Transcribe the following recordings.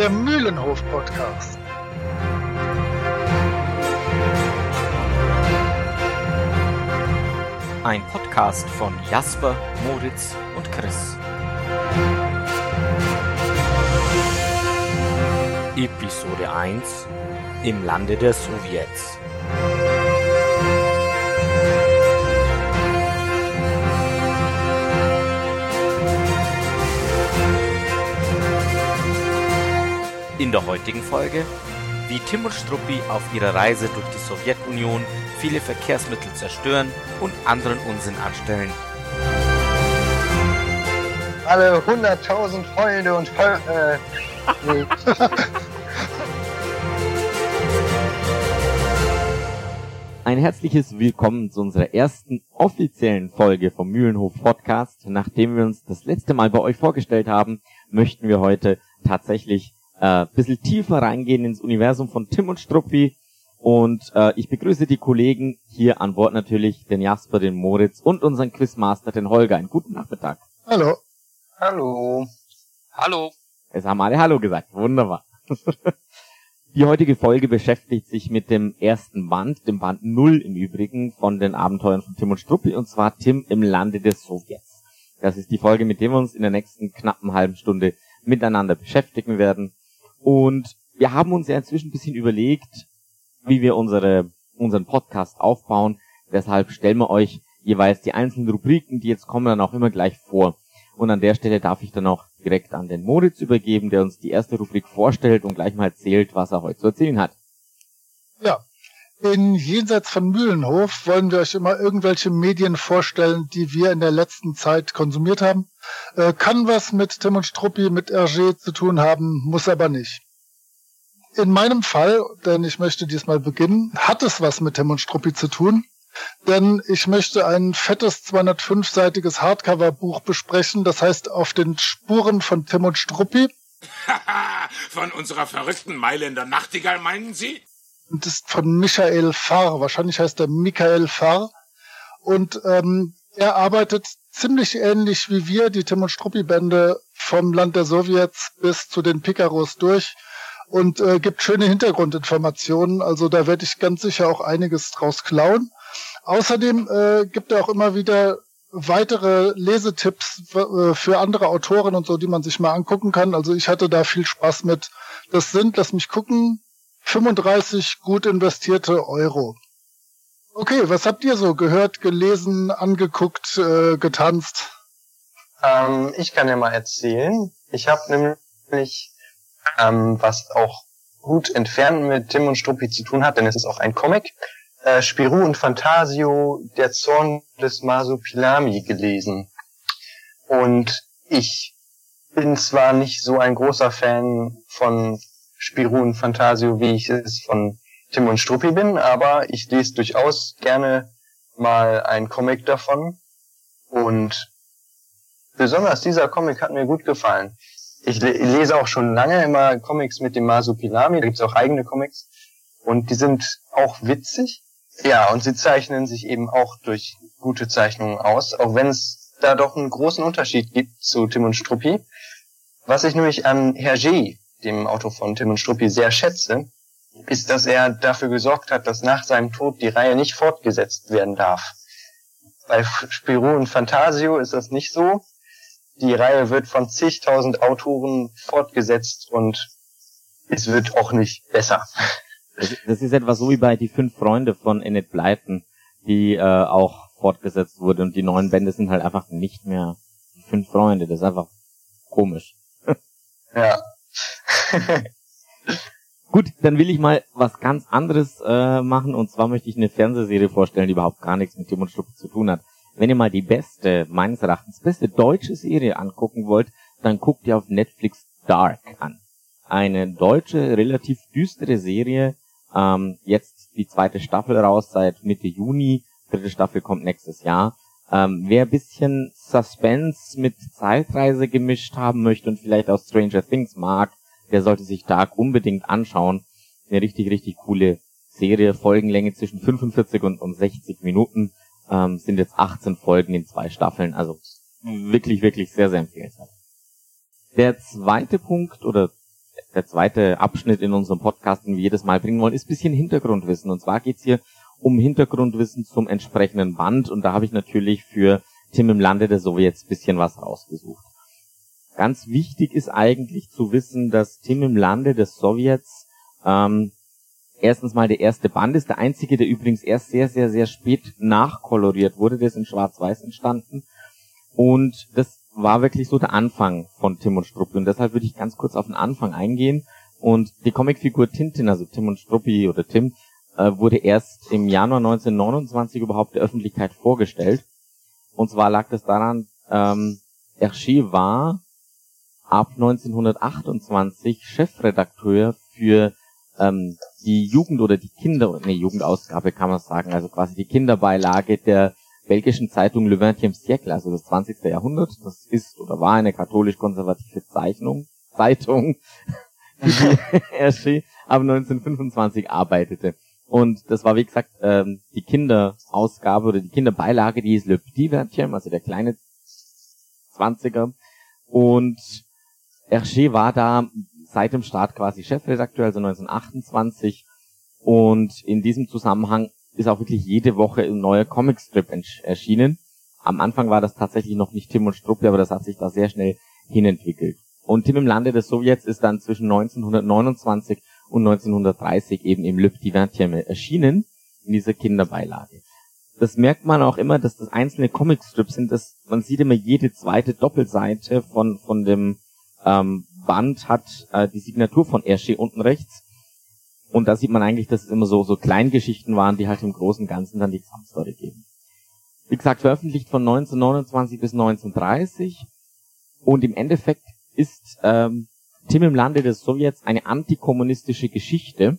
der Mühlenhof-Podcast. Ein Podcast von Jasper, Moritz und Chris. Episode 1 Im Lande der Sowjets. In der heutigen Folge, wie Tim und Struppi auf ihrer Reise durch die Sowjetunion viele Verkehrsmittel zerstören und anderen Unsinn anstellen. Alle 100.000 Freunde und Fol äh, nee. Ein herzliches Willkommen zu unserer ersten offiziellen Folge vom Mühlenhof Podcast. Nachdem wir uns das letzte Mal bei euch vorgestellt haben, möchten wir heute tatsächlich äh, bisschen tiefer reingehen ins Universum von Tim und Struppi. Und äh, ich begrüße die Kollegen hier an Bord natürlich, den Jasper, den Moritz und unseren Quizmaster, den Holger. Einen guten Nachmittag. Hallo. Hallo. Hallo. Es haben alle Hallo gesagt. Wunderbar. Die heutige Folge beschäftigt sich mit dem ersten Band, dem Band 0 im Übrigen, von den Abenteuern von Tim und Struppi, und zwar Tim im Lande des Sowjets. Das ist die Folge, mit der wir uns in der nächsten knappen halben Stunde miteinander beschäftigen werden. Und wir haben uns ja inzwischen ein bisschen überlegt, wie wir unsere, unseren Podcast aufbauen. Deshalb stellen wir euch jeweils die einzelnen Rubriken, die jetzt kommen, dann auch immer gleich vor. Und an der Stelle darf ich dann auch direkt an den Moritz übergeben, der uns die erste Rubrik vorstellt und gleich mal erzählt, was er heute zu erzählen hat. Ja. In Jenseits von Mühlenhof wollen wir euch immer irgendwelche Medien vorstellen, die wir in der letzten Zeit konsumiert haben. Äh, kann was mit Tim und Struppi, mit RG zu tun haben, muss aber nicht. In meinem Fall, denn ich möchte diesmal beginnen, hat es was mit Tim und Struppi zu tun. Denn ich möchte ein fettes 205-seitiges Hardcover-Buch besprechen, das heißt auf den Spuren von Tim und Struppi. Von unserer verrückten Mailänder Nachtigall, meinen Sie? Und ist von Michael Farr. Wahrscheinlich heißt er Michael Farr. Und ähm, er arbeitet ziemlich ähnlich wie wir, die Tim und Struppi-Bände vom Land der Sowjets bis zu den Picaros durch und äh, gibt schöne Hintergrundinformationen. Also da werde ich ganz sicher auch einiges draus klauen. Außerdem äh, gibt er auch immer wieder weitere Lesetipps äh, für andere Autoren und so, die man sich mal angucken kann. Also ich hatte da viel Spaß mit. Das sind, lass mich gucken, 35 gut investierte Euro. Okay, was habt ihr so gehört, gelesen, angeguckt, äh, getanzt? Ähm, ich kann ja mal erzählen. Ich habe nämlich ähm, was auch gut entfernt mit Tim und Struppi zu tun hat, denn es ist auch ein Comic. Äh, Spirou und Fantasio, der Zorn des Masupilami gelesen. Und ich bin zwar nicht so ein großer Fan von Spirou und Fantasio, wie ich es von Tim und Struppi bin, aber ich lese durchaus gerne mal ein Comic davon. Und besonders dieser Comic hat mir gut gefallen. Ich lese auch schon lange immer Comics mit dem Masupilami, da gibt's auch eigene Comics. Und die sind auch witzig. Ja, und sie zeichnen sich eben auch durch gute Zeichnungen aus, auch wenn es da doch einen großen Unterschied gibt zu Tim und Struppi. Was ich nämlich an Hergé, dem Autor von Tim und Struppi, sehr schätze, ist, dass er dafür gesorgt hat, dass nach seinem Tod die Reihe nicht fortgesetzt werden darf. Bei Spirou und Fantasio ist das nicht so. Die Reihe wird von zigtausend Autoren fortgesetzt und es wird auch nicht besser. Das ist etwa so wie bei Die Fünf Freunde von Enid Blyton, die äh, auch fortgesetzt wurde und die neuen Bände sind halt einfach nicht mehr die Fünf Freunde. Das ist einfach komisch. ja. Gut, dann will ich mal was ganz anderes äh, machen und zwar möchte ich eine Fernsehserie vorstellen, die überhaupt gar nichts mit Tim und Struppi zu tun hat. Wenn ihr mal die beste, meines Erachtens beste deutsche Serie angucken wollt, dann guckt ihr auf Netflix Dark an. Eine deutsche, relativ düstere Serie, ähm, jetzt die zweite Staffel raus seit Mitte Juni, dritte Staffel kommt nächstes Jahr. Ähm, wer bisschen Suspense mit Zeitreise gemischt haben möchte und vielleicht auch Stranger Things mag, der sollte sich Dark unbedingt anschauen. Eine richtig, richtig coole Serie, Folgenlänge zwischen 45 und, und 60 Minuten, ähm, sind jetzt 18 Folgen in zwei Staffeln, also wirklich, wirklich sehr, sehr empfehlenswert. Der zweite Punkt oder der zweite Abschnitt in unserem Podcast, den wir jedes Mal bringen wollen, ist bisschen Hintergrundwissen. Und zwar geht's hier um Hintergrundwissen zum entsprechenden Band. Und da habe ich natürlich für Tim im Lande der Sowjets bisschen was rausgesucht. Ganz wichtig ist eigentlich zu wissen, dass Tim im Lande des Sowjets ähm, erstens mal der erste Band ist, der einzige, der übrigens erst sehr, sehr, sehr spät nachkoloriert wurde, der ist in Schwarz-Weiß entstanden. Und das war wirklich so der Anfang von Tim und Struppi. Und deshalb würde ich ganz kurz auf den Anfang eingehen. Und die Comicfigur Tintin, also Tim und Struppi oder Tim, äh, wurde erst im Januar 1929 überhaupt der Öffentlichkeit vorgestellt. Und zwar lag das daran, ähm, Hergé war ab 1928 Chefredakteur für ähm, die Jugend oder die Kinder, nee, Jugendausgabe kann man sagen, also quasi die Kinderbeilage der belgischen Zeitung Le XXe Siècle, also das 20. Jahrhundert. Das ist oder war eine katholisch-konservative Zeichnung, Zeitung, die Hergé ab 1925 arbeitete. Und das war, wie gesagt, ähm, die Kinderausgabe oder die Kinderbeilage, die ist Le Petit Vertième, also der kleine 20er. Und Hergé war da seit dem Start quasi Chefredakteur, also 1928. Und in diesem Zusammenhang ist auch wirklich jede Woche ein neuer Comicstrip erschienen. Am Anfang war das tatsächlich noch nicht Tim und Struppi, aber das hat sich da sehr schnell hinentwickelt. Und Tim im Lande des Sowjets ist dann zwischen 1929 und 1930 eben im Le Petit erschienen, in dieser Kinderbeilage. Das merkt man auch immer, dass das einzelne Comicstrips sind, dass man sieht immer jede zweite Doppelseite von, von dem ähm, Band hat äh, die Signatur von Hergé unten rechts. Und da sieht man eigentlich, dass es immer so, so Kleingeschichten waren, die halt im Großen Ganzen dann die Gesamtstory geben. Wie gesagt, veröffentlicht von 1929 bis 1930. Und im Endeffekt ist ähm, Tim im Lande des Sowjets eine antikommunistische Geschichte.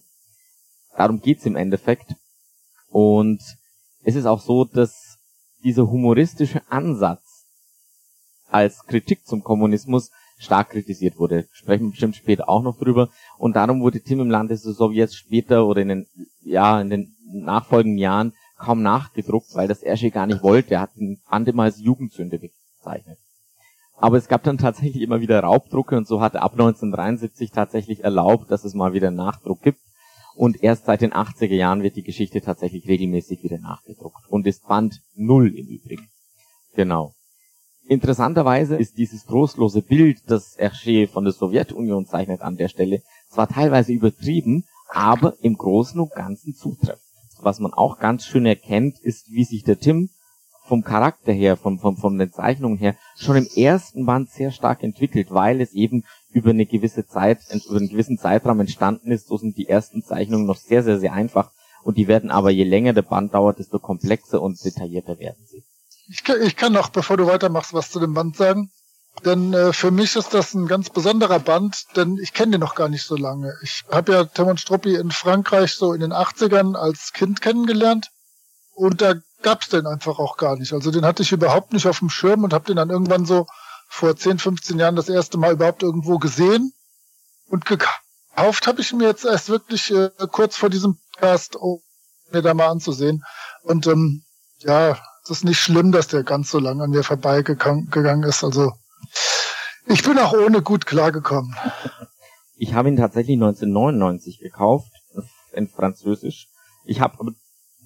Darum geht's im Endeffekt. Und es ist auch so, dass dieser humoristische Ansatz als Kritik zum Kommunismus stark kritisiert wurde. Sprechen wir bestimmt später auch noch drüber. Und darum wurde Tim im Land des Sowjets später oder in den, ja, in den nachfolgenden Jahren kaum nachgedruckt, weil das Ersche gar nicht wollte. Er hat den Band immer als Jugendsünde bezeichnet. Aber es gab dann tatsächlich immer wieder Raubdrucke und so hat er ab 1973 tatsächlich erlaubt, dass es mal wieder Nachdruck gibt. Und erst seit den 80er Jahren wird die Geschichte tatsächlich regelmäßig wieder nachgedruckt. Und ist Band null im Übrigen. Genau. Interessanterweise ist dieses trostlose Bild, das Hergé von der Sowjetunion zeichnet an der Stelle, zwar teilweise übertrieben, aber im Großen und Ganzen zutreffend. Was man auch ganz schön erkennt, ist, wie sich der Tim vom Charakter her, vom, vom, von den Zeichnungen her, schon im ersten Band sehr stark entwickelt, weil es eben über eine gewisse Zeit, über einen gewissen Zeitraum entstanden ist. So sind die ersten Zeichnungen noch sehr, sehr, sehr einfach. Und die werden aber, je länger der Band dauert, desto komplexer und detaillierter werden sie. Ich kann, ich kann noch, bevor du weitermachst, was zu dem Band sagen. Denn äh, für mich ist das ein ganz besonderer Band, denn ich kenne den noch gar nicht so lange. Ich habe ja Tim und Struppi in Frankreich so in den 80ern als Kind kennengelernt und da gab's den einfach auch gar nicht. Also den hatte ich überhaupt nicht auf dem Schirm und habe den dann irgendwann so vor 10, 15 Jahren das erste Mal überhaupt irgendwo gesehen und gekauft habe ich mir jetzt erst wirklich äh, kurz vor diesem Podcast, um mir da mal anzusehen. Und ähm, ja, es ist nicht schlimm, dass der ganz so lang an mir vorbeigegangen ist. Also ich bin auch ohne gut klargekommen. Ich habe ihn tatsächlich 1999 gekauft, in Französisch. Ich habe,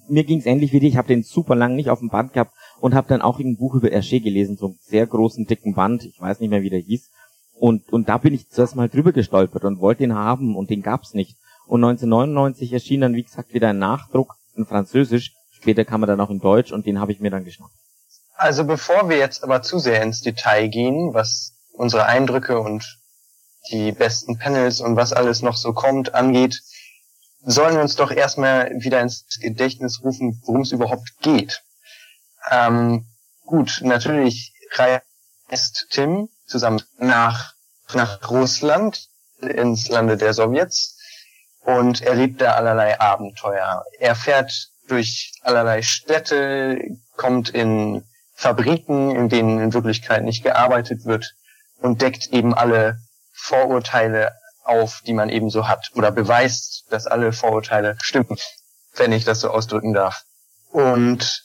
mir ging es ähnlich wie dir, ich habe den super lang nicht auf dem Band gehabt und habe dann auch ein Buch über Hergé gelesen, so einen sehr großen, dicken Band, ich weiß nicht mehr, wie der hieß. Und, und da bin ich zuerst mal drüber gestolpert und wollte ihn haben und den gab's nicht. Und 1999 erschien dann, wie gesagt, wieder ein Nachdruck in Französisch Später kam er dann auch in Deutsch und den habe ich mir dann geschnappt. Also bevor wir jetzt aber zu sehr ins Detail gehen, was unsere Eindrücke und die besten Panels und was alles noch so kommt angeht, sollen wir uns doch erstmal wieder ins Gedächtnis rufen, worum es überhaupt geht. Ähm, gut, natürlich reist Tim zusammen nach, nach Russland, ins Lande der Sowjets, und erlebt da allerlei Abenteuer. Er fährt durch allerlei Städte, kommt in Fabriken, in denen in Wirklichkeit nicht gearbeitet wird und deckt eben alle Vorurteile auf, die man eben so hat oder beweist, dass alle Vorurteile stimmen, wenn ich das so ausdrücken darf. Und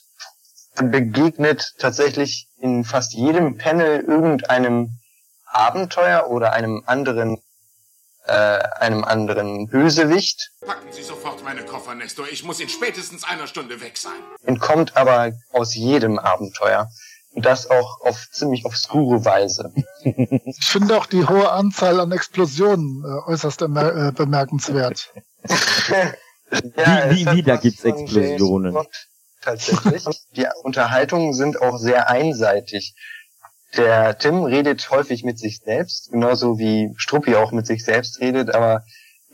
begegnet tatsächlich in fast jedem Panel irgendeinem Abenteuer oder einem anderen äh, einem anderen Bösewicht. Packen Sie sofort meine Koffer, Nestor. Ich muss in spätestens einer Stunde weg sein. Entkommt aber aus jedem Abenteuer. Und das auch auf ziemlich obskure Weise. Ich finde auch die hohe Anzahl an Explosionen äh, äußerst äh, bemerkenswert. ja, wie, wie, wie da gibt's Explosionen? Tatsächlich. die Unterhaltungen sind auch sehr einseitig. Der Tim redet häufig mit sich selbst, genauso wie Struppi auch mit sich selbst redet, aber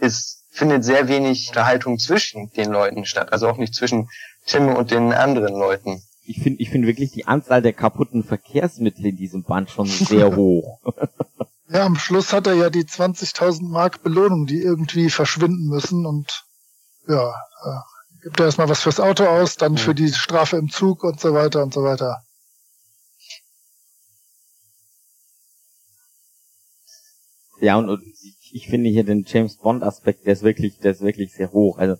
es findet sehr wenig Unterhaltung zwischen den Leuten statt, also auch nicht zwischen Tim und den anderen Leuten. Ich finde ich finde wirklich die Anzahl der kaputten Verkehrsmittel in diesem Band schon sehr hoch. ja, am Schluss hat er ja die 20.000 Mark Belohnung, die irgendwie verschwinden müssen und ja, äh, gibt er erstmal was fürs Auto aus, dann für die Strafe im Zug und so weiter und so weiter. Ja, und, und ich, ich finde hier den James Bond Aspekt, der ist wirklich, der ist wirklich sehr hoch. Also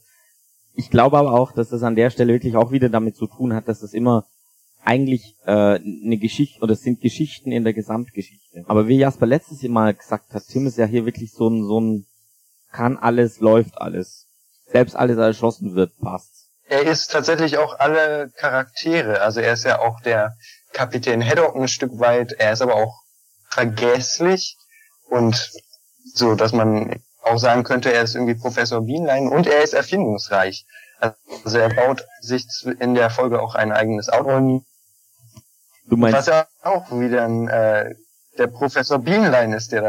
ich glaube aber auch, dass das an der Stelle wirklich auch wieder damit zu tun hat, dass das immer eigentlich äh, eine Geschichte oder es sind Geschichten in der Gesamtgeschichte. Aber wie Jasper letztes Mal gesagt hat, Tim ist ja hier wirklich so ein so ein kann alles, läuft alles. Selbst alles erschossen wird, passt. Er ist tatsächlich auch alle Charaktere. Also er ist ja auch der Kapitän Haddock ein Stück weit. Er ist aber auch vergesslich und so, dass man auch sagen könnte, er ist irgendwie Professor Bienlein und er ist erfindungsreich. Also er baut sich in der Folge auch ein eigenes Auto. Du meinst, was ja auch wieder ein, äh, der Professor Bienlein ist, der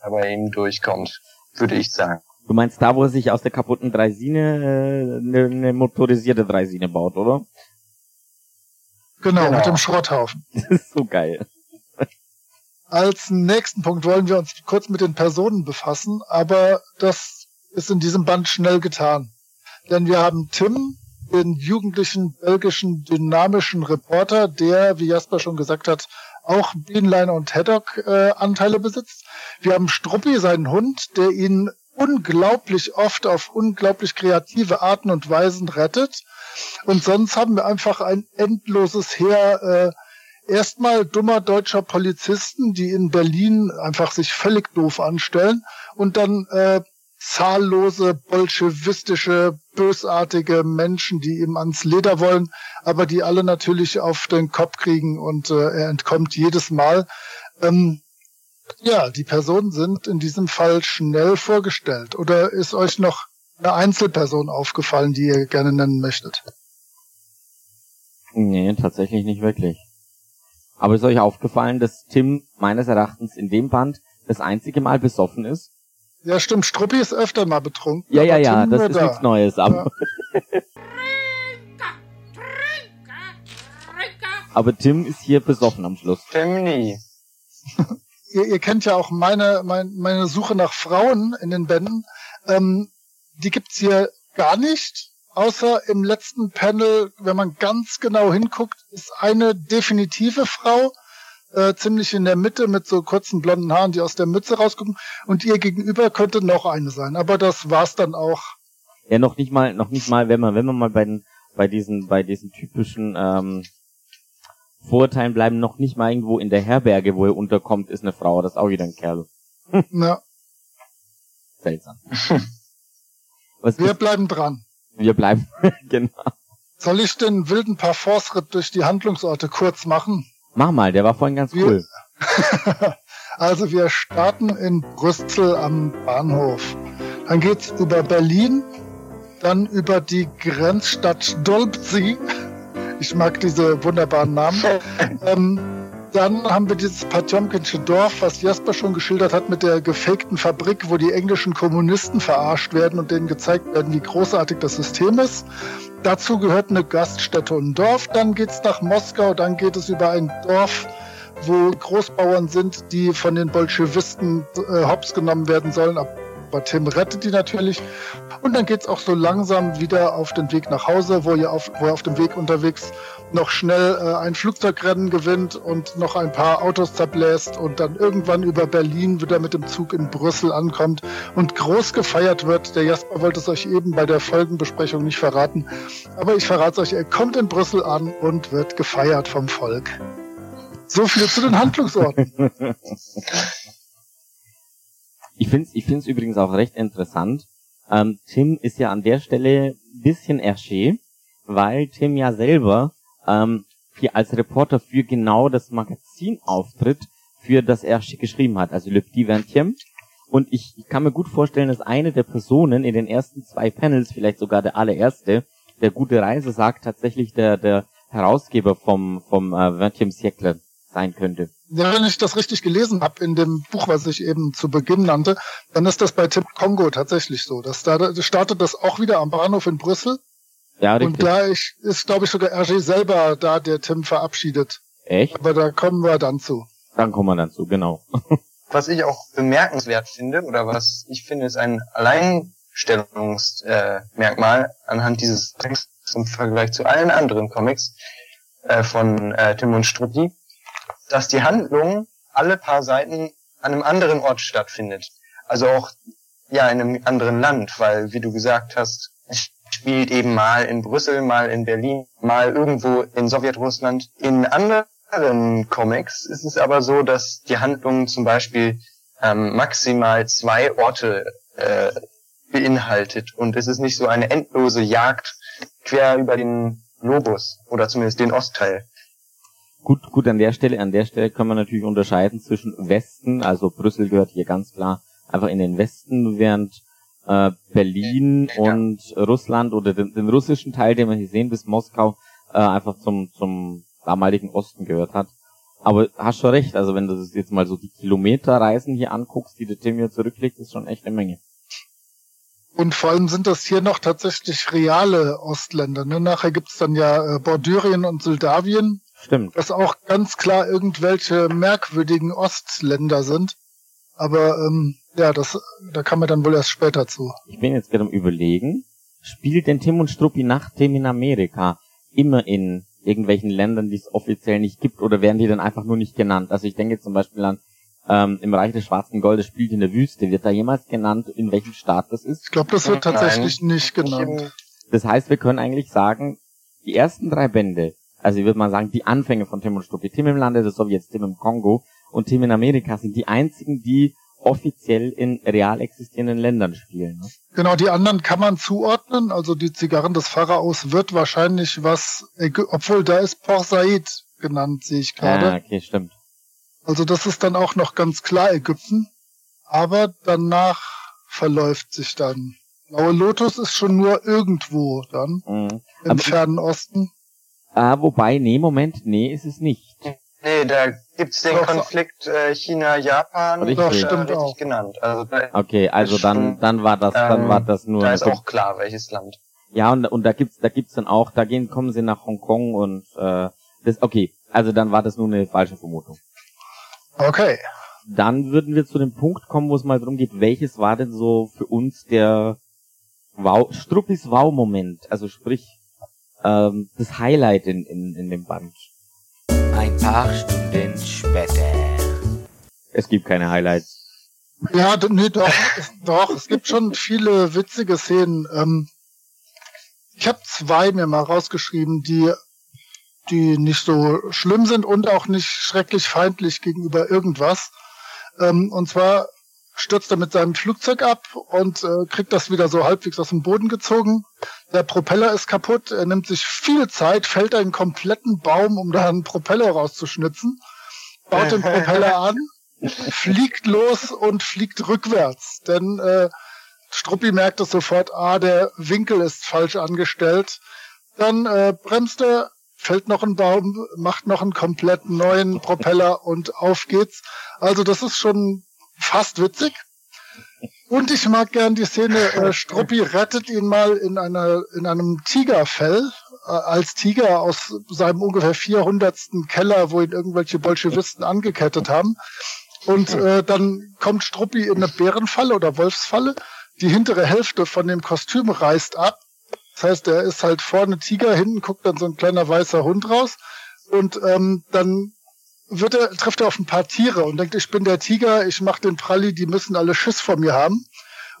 da bei ihm durchkommt, würde ich sagen. Du meinst da, wo er sich aus der kaputten Dreisine äh, eine, eine motorisierte Dreisine baut, oder? Genau, genau, mit dem Schrotthaufen. Das ist so geil. Als nächsten Punkt wollen wir uns kurz mit den Personen befassen, aber das ist in diesem Band schnell getan. Denn wir haben Tim, den jugendlichen belgischen dynamischen Reporter, der, wie Jasper schon gesagt hat, auch Beanline und Haddock äh, Anteile besitzt. Wir haben Struppi, seinen Hund, der ihn unglaublich oft auf unglaublich kreative Arten und Weisen rettet. Und sonst haben wir einfach ein endloses Heer äh, erstmal dummer deutscher Polizisten, die in Berlin einfach sich völlig doof anstellen und dann äh, zahllose bolschewistische, bösartige Menschen, die ihm ans Leder wollen, aber die alle natürlich auf den Kopf kriegen und äh, er entkommt jedes Mal. Ähm, ja, die Personen sind in diesem Fall schnell vorgestellt. Oder ist euch noch eine Einzelperson aufgefallen, die ihr gerne nennen möchtet? Nee, tatsächlich nicht wirklich. Aber ist euch aufgefallen, dass Tim meines Erachtens in dem Band das einzige Mal besoffen ist? Ja, stimmt. Struppi ist öfter mal betrunken. Ja, ja, ja, das ist da. nichts Neues, aber. Ja. aber Tim ist hier besoffen am Schluss. Tim nie. ihr, ihr kennt ja auch meine, meine, meine Suche nach Frauen in den Bänden. Ähm, die gibt's hier gar nicht. Außer im letzten Panel, wenn man ganz genau hinguckt, ist eine definitive Frau, äh, ziemlich in der Mitte mit so kurzen blonden Haaren, die aus der Mütze rausgucken. Und ihr gegenüber könnte noch eine sein. Aber das war's dann auch. Ja, noch nicht mal, noch nicht mal, wenn man, wenn man mal bei den, bei diesen, bei diesen typischen ähm, Vorurteilen bleiben, noch nicht mal irgendwo in der Herberge, wo er unterkommt, ist eine Frau. Das ist auch wieder ein Kerl. Ja. Seltsam. Was Wir bleiben dran. Wir bleiben, genau. Soll ich den wilden Parforce-Ritt durch die Handlungsorte kurz machen? Mach mal, der war vorhin ganz wir, cool. also wir starten in Brüssel am Bahnhof. Dann geht's über Berlin, dann über die Grenzstadt Dolbzi. Ich mag diese wunderbaren Namen. ähm, dann haben wir dieses Patjomkinsche Dorf, was Jasper schon geschildert hat, mit der gefakten Fabrik, wo die englischen Kommunisten verarscht werden und denen gezeigt werden, wie großartig das System ist. Dazu gehört eine Gaststätte und ein Dorf. Dann geht's nach Moskau, dann geht es über ein Dorf, wo Großbauern sind, die von den Bolschewisten äh, hops genommen werden sollen. Aber Tim rettet die natürlich. Und dann geht's auch so langsam wieder auf den Weg nach Hause, wo ihr auf, er auf dem Weg unterwegs noch schnell äh, ein Flugzeugrennen gewinnt und noch ein paar Autos zerbläst und dann irgendwann über Berlin wieder mit dem Zug in Brüssel ankommt und groß gefeiert wird. Der Jasper wollte es euch eben bei der Folgenbesprechung nicht verraten, aber ich verrate es euch, er kommt in Brüssel an und wird gefeiert vom Volk. So viel zu den Handlungsorten. Ich finde es ich find's übrigens auch recht interessant. Ähm, Tim ist ja an der Stelle bisschen erschee, weil Tim ja selber ähm, hier als Reporter für genau das Magazin auftritt, für das er geschrieben hat, also Le Petit Vingtième. Und ich, ich kann mir gut vorstellen, dass eine der Personen in den ersten zwei Panels, vielleicht sogar der allererste, der gute Reise sagt, tatsächlich der, der Herausgeber vom, vom äh, 20 Siècle sein könnte. Ja, wenn ich das richtig gelesen habe in dem Buch, was ich eben zu Beginn nannte, dann ist das bei Tim Kongo tatsächlich so. Das da startet das auch wieder am Bahnhof in Brüssel. Ja, richtig. Und gleich ist, glaube ich, sogar Hergé selber da, der Tim verabschiedet. Echt? Aber da kommen wir dann zu. Dann kommen wir dann zu, genau. was ich auch bemerkenswert finde, oder was ich finde, ist ein Alleinstellungsmerkmal äh, anhand dieses Texts im Vergleich zu allen anderen Comics äh, von äh, Tim und Struppi, dass die Handlung alle paar Seiten an einem anderen Ort stattfindet. Also auch ja in einem anderen Land, weil wie du gesagt hast, es spielt eben mal in Brüssel, mal in Berlin, mal irgendwo in Sowjetrussland. In anderen Comics ist es aber so, dass die Handlung zum Beispiel ähm, maximal zwei Orte äh, beinhaltet und es ist nicht so eine endlose Jagd quer über den Globus oder zumindest den Ostteil. Gut, gut, an der Stelle, an der Stelle kann man natürlich unterscheiden zwischen Westen, also Brüssel gehört hier ganz klar einfach in den Westen, während äh, Berlin ja. und Russland oder den, den, russischen Teil, den wir hier sehen, bis Moskau, äh, einfach zum, zum damaligen Osten gehört hat. Aber hast schon recht, also wenn du das jetzt mal so die Kilometerreisen hier anguckst, die der Tim hier zurücklegt, ist schon echt eine Menge. Und vor allem sind das hier noch tatsächlich reale Ostländer. Ne? Nachher gibt's dann ja äh, Bordürien und Moldawien. Stimmt. Was auch ganz klar irgendwelche merkwürdigen Ostländer sind. Aber ähm, ja, das, da kann man dann wohl erst später zu. Ich bin jetzt gerade am überlegen, spielt denn Tim und Struppi nach Tim in Amerika immer in irgendwelchen Ländern, die es offiziell nicht gibt, oder werden die dann einfach nur nicht genannt? Also ich denke zum Beispiel an ähm, im Reich des Schwarzen Goldes spielt in der Wüste. Wird da jemals genannt, in welchem Staat das ist? Ich glaube, das wird tatsächlich Nein. nicht genannt. Das heißt, wir können eigentlich sagen, die ersten drei Bände, also ich würde mal sagen, die Anfänge von Tim und Struppi, Tim im Lande des Sowjets, Tim im Kongo und Tim in Amerika sind die einzigen, die offiziell in real existierenden Ländern spielen. Ne? Genau, die anderen kann man zuordnen. Also die Zigarren des Pharaos wird wahrscheinlich was, obwohl da ist Port Said genannt, sehe ich gerade. Ja, okay, stimmt. Also das ist dann auch noch ganz klar Ägypten. Aber danach verläuft sich dann. Blaue Lotus ist schon nur irgendwo dann. Mhm. Im Aber Fernen Osten. Ah, wobei, nee, Moment, nee, ist es nicht. Nee, da gibt's den Doch, Konflikt äh, China-Japan. Doch, stimmt auch. genannt. Also okay, also dann, dann war das, dann ähm, war das nur. Da ist auch klar, welches Land. Ja, und, und da gibt's, da gibt's dann auch, da gehen, kommen sie nach Hongkong und äh, das, okay, also dann war das nur eine falsche Vermutung. Okay. Dann würden wir zu dem Punkt kommen, wo es mal darum geht, welches war denn so für uns der Wow, Struppis Wow-Moment, also sprich ähm, das Highlight in, in, in dem Band. Ein paar Stunden später. Es gibt keine Highlights. Ja, nee, doch, doch, es gibt schon viele witzige Szenen. Ähm, ich habe zwei mir mal rausgeschrieben, die die nicht so schlimm sind und auch nicht schrecklich feindlich gegenüber irgendwas. Ähm, und zwar stürzt er mit seinem Flugzeug ab und äh, kriegt das wieder so halbwegs aus dem Boden gezogen. Der Propeller ist kaputt, er nimmt sich viel Zeit, fällt einen kompletten Baum, um da einen Propeller rauszuschnitzen, baut den Propeller an, fliegt los und fliegt rückwärts. Denn äh, Struppi merkt es sofort, ah, der Winkel ist falsch angestellt. Dann äh, bremst er fällt noch ein Baum, macht noch einen komplett neuen Propeller und auf geht's. Also das ist schon fast witzig. Und ich mag gern die Szene, äh, Struppi rettet ihn mal in einer in einem Tigerfell äh, als Tiger aus seinem ungefähr 400. Keller, wo ihn irgendwelche Bolschewisten angekettet haben. Und äh, dann kommt Struppi in eine Bärenfalle oder Wolfsfalle. Die hintere Hälfte von dem Kostüm reißt ab das heißt, er ist halt vorne Tiger, hinten guckt dann so ein kleiner weißer Hund raus und ähm, dann wird er, trifft er auf ein paar Tiere und denkt, ich bin der Tiger, ich mach den Pralli, die müssen alle Schiss vor mir haben.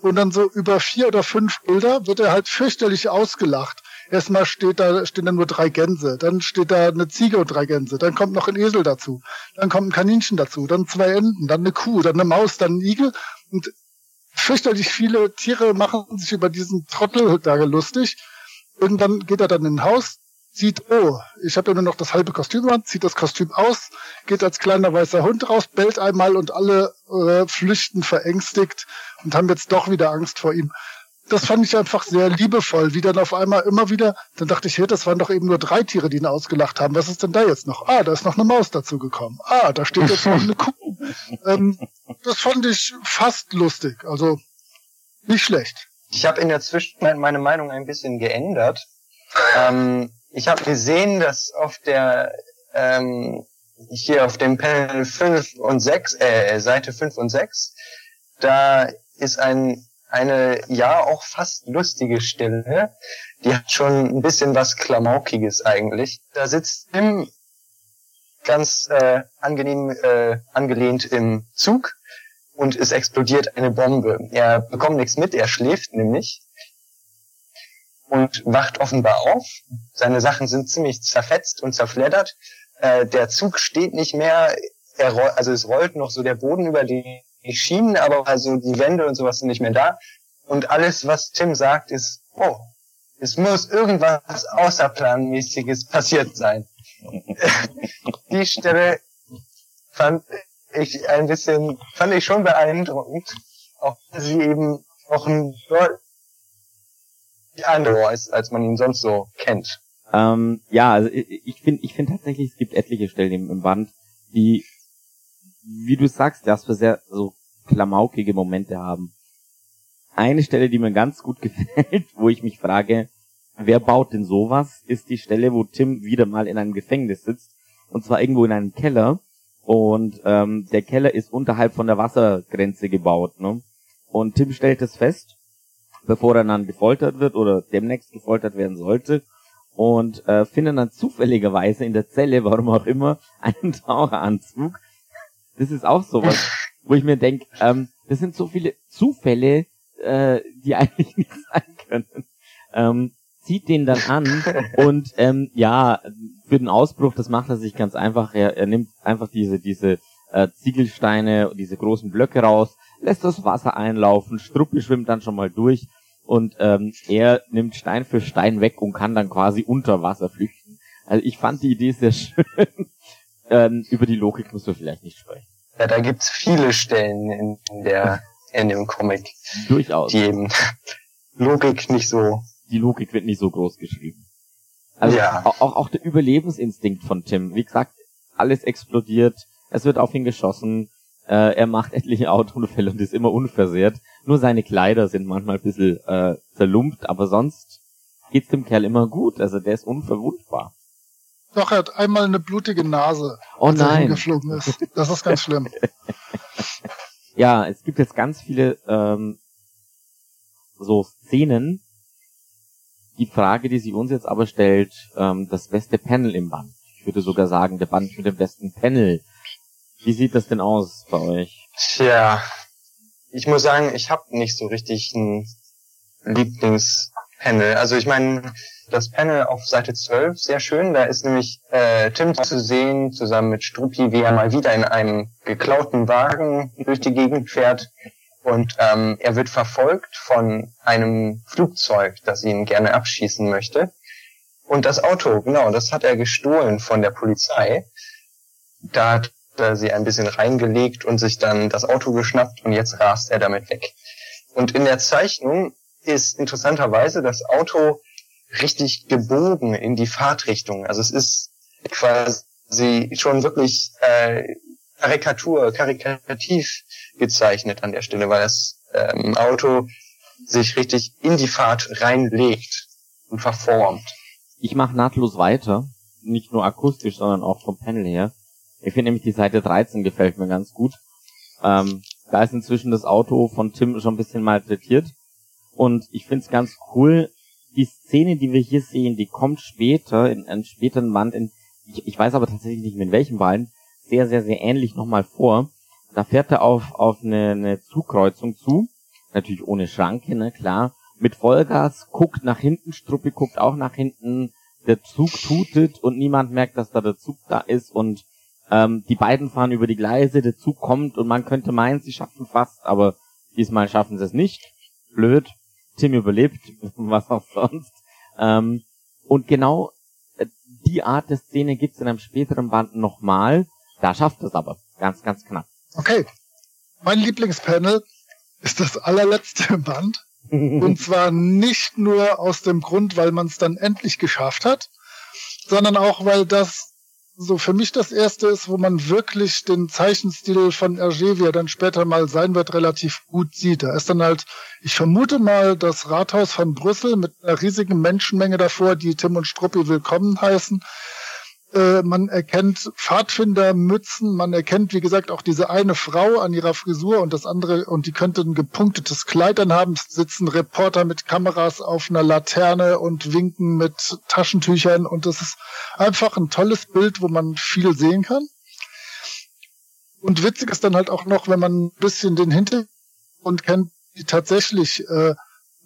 Und dann so über vier oder fünf Bilder wird er halt fürchterlich ausgelacht. Erstmal steht da, stehen da nur drei Gänse, dann steht da eine Ziege und drei Gänse, dann kommt noch ein Esel dazu, dann kommt ein Kaninchen dazu, dann zwei Enten, dann eine Kuh, dann eine Maus, dann ein Igel. Und fürchterlich viele Tiere machen sich über diesen Trottel da lustig. Irgendwann geht er dann in ein Haus, sieht, oh, ich habe ja nur noch das halbe Kostüm an, zieht das Kostüm aus, geht als kleiner weißer Hund raus, bellt einmal und alle äh, flüchten verängstigt und haben jetzt doch wieder Angst vor ihm. Das fand ich einfach sehr liebevoll, wie dann auf einmal immer wieder, dann dachte ich, hey, das waren doch eben nur drei Tiere, die ihn ausgelacht haben. Was ist denn da jetzt noch? Ah, da ist noch eine Maus dazu gekommen. Ah, da steht jetzt noch eine Kuh. Ähm, das fand ich fast lustig. Also nicht schlecht. Ich habe in der Zwischenzeit meine Meinung ein bisschen geändert. Ähm, ich habe gesehen, dass auf der ähm, hier auf dem Panel 5 und 6, äh, Seite 5 und 6, da ist ein eine ja auch fast lustige Stelle. Die hat schon ein bisschen was Klamaukiges eigentlich. Da sitzt Tim ganz äh, angenehm äh, angelehnt im Zug und es explodiert eine Bombe. Er bekommt nichts mit, er schläft nämlich und wacht offenbar auf. Seine Sachen sind ziemlich zerfetzt und zerfleddert. Äh, der Zug steht nicht mehr, er also es rollt noch so der Boden über die, die Schienen, aber also die Wände und sowas sind nicht mehr da. Und alles, was Tim sagt, ist, oh, es muss irgendwas Außerplanmäßiges passiert sein. die Stelle fand ich ein bisschen, fand ich schon beeindruckend, auch sie eben auch ein andere ist, als man ihn sonst so kennt. Ähm, ja, also ich finde ich finde tatsächlich, es gibt etliche Stellen im, im Band, die, wie du sagst, das für sehr so klamaukige Momente haben. Eine Stelle, die mir ganz gut gefällt, wo ich mich frage, wer baut denn sowas, ist die Stelle, wo Tim wieder mal in einem Gefängnis sitzt. Und zwar irgendwo in einem Keller. Und ähm, der Keller ist unterhalb von der Wassergrenze gebaut. Ne? Und Tim stellt es fest, bevor er dann gefoltert wird oder demnächst gefoltert werden sollte. Und äh, findet dann zufälligerweise in der Zelle, warum auch immer, einen Taucheranzug. Das ist auch sowas, wo ich mir denke, ähm, das sind so viele Zufälle, äh, die eigentlich nicht sein können. Ähm, zieht den dann an und ähm, ja, für den Ausbruch, das macht er sich ganz einfach. Er, er nimmt einfach diese, diese äh, Ziegelsteine, diese großen Blöcke raus, lässt das Wasser einlaufen, Struppi schwimmt dann schon mal durch und ähm, er nimmt Stein für Stein weg und kann dann quasi unter Wasser flüchten. Also ich fand die Idee sehr schön. ähm, über die Logik müssen wir vielleicht nicht sprechen. Ja, da gibt's viele Stellen in, in der in dem Comic, Durchaus. die eben Logik nicht so Die Logik wird nicht so groß geschrieben. Also Ja. auch, auch, auch der Überlebensinstinkt von Tim. Wie gesagt, alles explodiert, es wird auf ihn geschossen, äh, er macht etliche Autounfälle und ist immer unversehrt. Nur seine Kleider sind manchmal ein bisschen äh, zerlumpt, aber sonst geht's dem Kerl immer gut. Also der ist unverwundbar. Doch, er hat einmal eine blutige Nase, Oh als er nein. hingeflogen ist. Das ist ganz schlimm. Ja, es gibt jetzt ganz viele ähm, so Szenen. Die Frage, die sie uns jetzt aber stellt, ähm, das beste Panel im Band. Ich würde sogar sagen, der Band mit dem besten Panel. Wie sieht das denn aus bei euch? Tja, ich muss sagen, ich habe nicht so richtig ein Lieblingspanel. Also ich meine, das Panel auf Seite 12, sehr schön. Da ist nämlich äh, Tim zu sehen, zusammen mit Struppi, wie er mal wieder in einem geklauten Wagen durch die Gegend fährt. Und ähm, er wird verfolgt von einem Flugzeug, das ihn gerne abschießen möchte. Und das Auto, genau, das hat er gestohlen von der Polizei. Da er sie ein bisschen reingelegt und sich dann das Auto geschnappt und jetzt rast er damit weg. Und in der Zeichnung ist interessanterweise das Auto richtig gebogen in die Fahrtrichtung. Also es ist quasi schon wirklich äh, Karikatur, karikativ gezeichnet an der Stelle, weil das ähm, Auto sich richtig in die Fahrt reinlegt und verformt. Ich mache nahtlos weiter. Nicht nur akustisch, sondern auch vom Panel her. Ich finde nämlich die Seite 13 gefällt mir ganz gut. Ähm, da ist inzwischen das Auto von Tim schon ein bisschen malträtiert. Und ich finde es ganz cool, die Szene, die wir hier sehen, die kommt später, in einem späteren Band, in, ich, ich weiß aber tatsächlich nicht in welchem Band, sehr, sehr, sehr ähnlich nochmal vor. Da fährt er auf, auf eine, eine Zugkreuzung zu. Natürlich ohne Schranke, ne, klar. Mit Vollgas, guckt nach hinten, Struppi guckt auch nach hinten, der Zug tutet und niemand merkt, dass da der Zug da ist und ähm, die beiden fahren über die Gleise, der Zug kommt und man könnte meinen, sie schaffen fast, aber Diesmal schaffen sie es nicht. Blöd. Tim überlebt, was auch sonst. Ähm, und genau äh, die Art der Szene gibt's in einem späteren Band nochmal. Da schafft es aber. Ganz, ganz knapp. Okay. Mein Lieblingspanel ist das allerletzte Band. Und zwar nicht nur aus dem Grund, weil man es dann endlich geschafft hat, sondern auch, weil das so für mich das erste ist, wo man wirklich den Zeichenstil von Hergé, wie er dann später mal sein wird, relativ gut sieht. Da ist dann halt, ich vermute mal, das Rathaus von Brüssel mit einer riesigen Menschenmenge davor, die Tim und Struppi willkommen heißen. Äh, man erkennt Pfadfindermützen, man erkennt, wie gesagt, auch diese eine Frau an ihrer Frisur und das andere, und die könnte ein gepunktetes Kleid anhaben, sitzen Reporter mit Kameras auf einer Laterne und winken mit Taschentüchern und das ist einfach ein tolles Bild, wo man viel sehen kann. Und witzig ist dann halt auch noch, wenn man ein bisschen den Hintergrund kennt, die tatsächlich äh,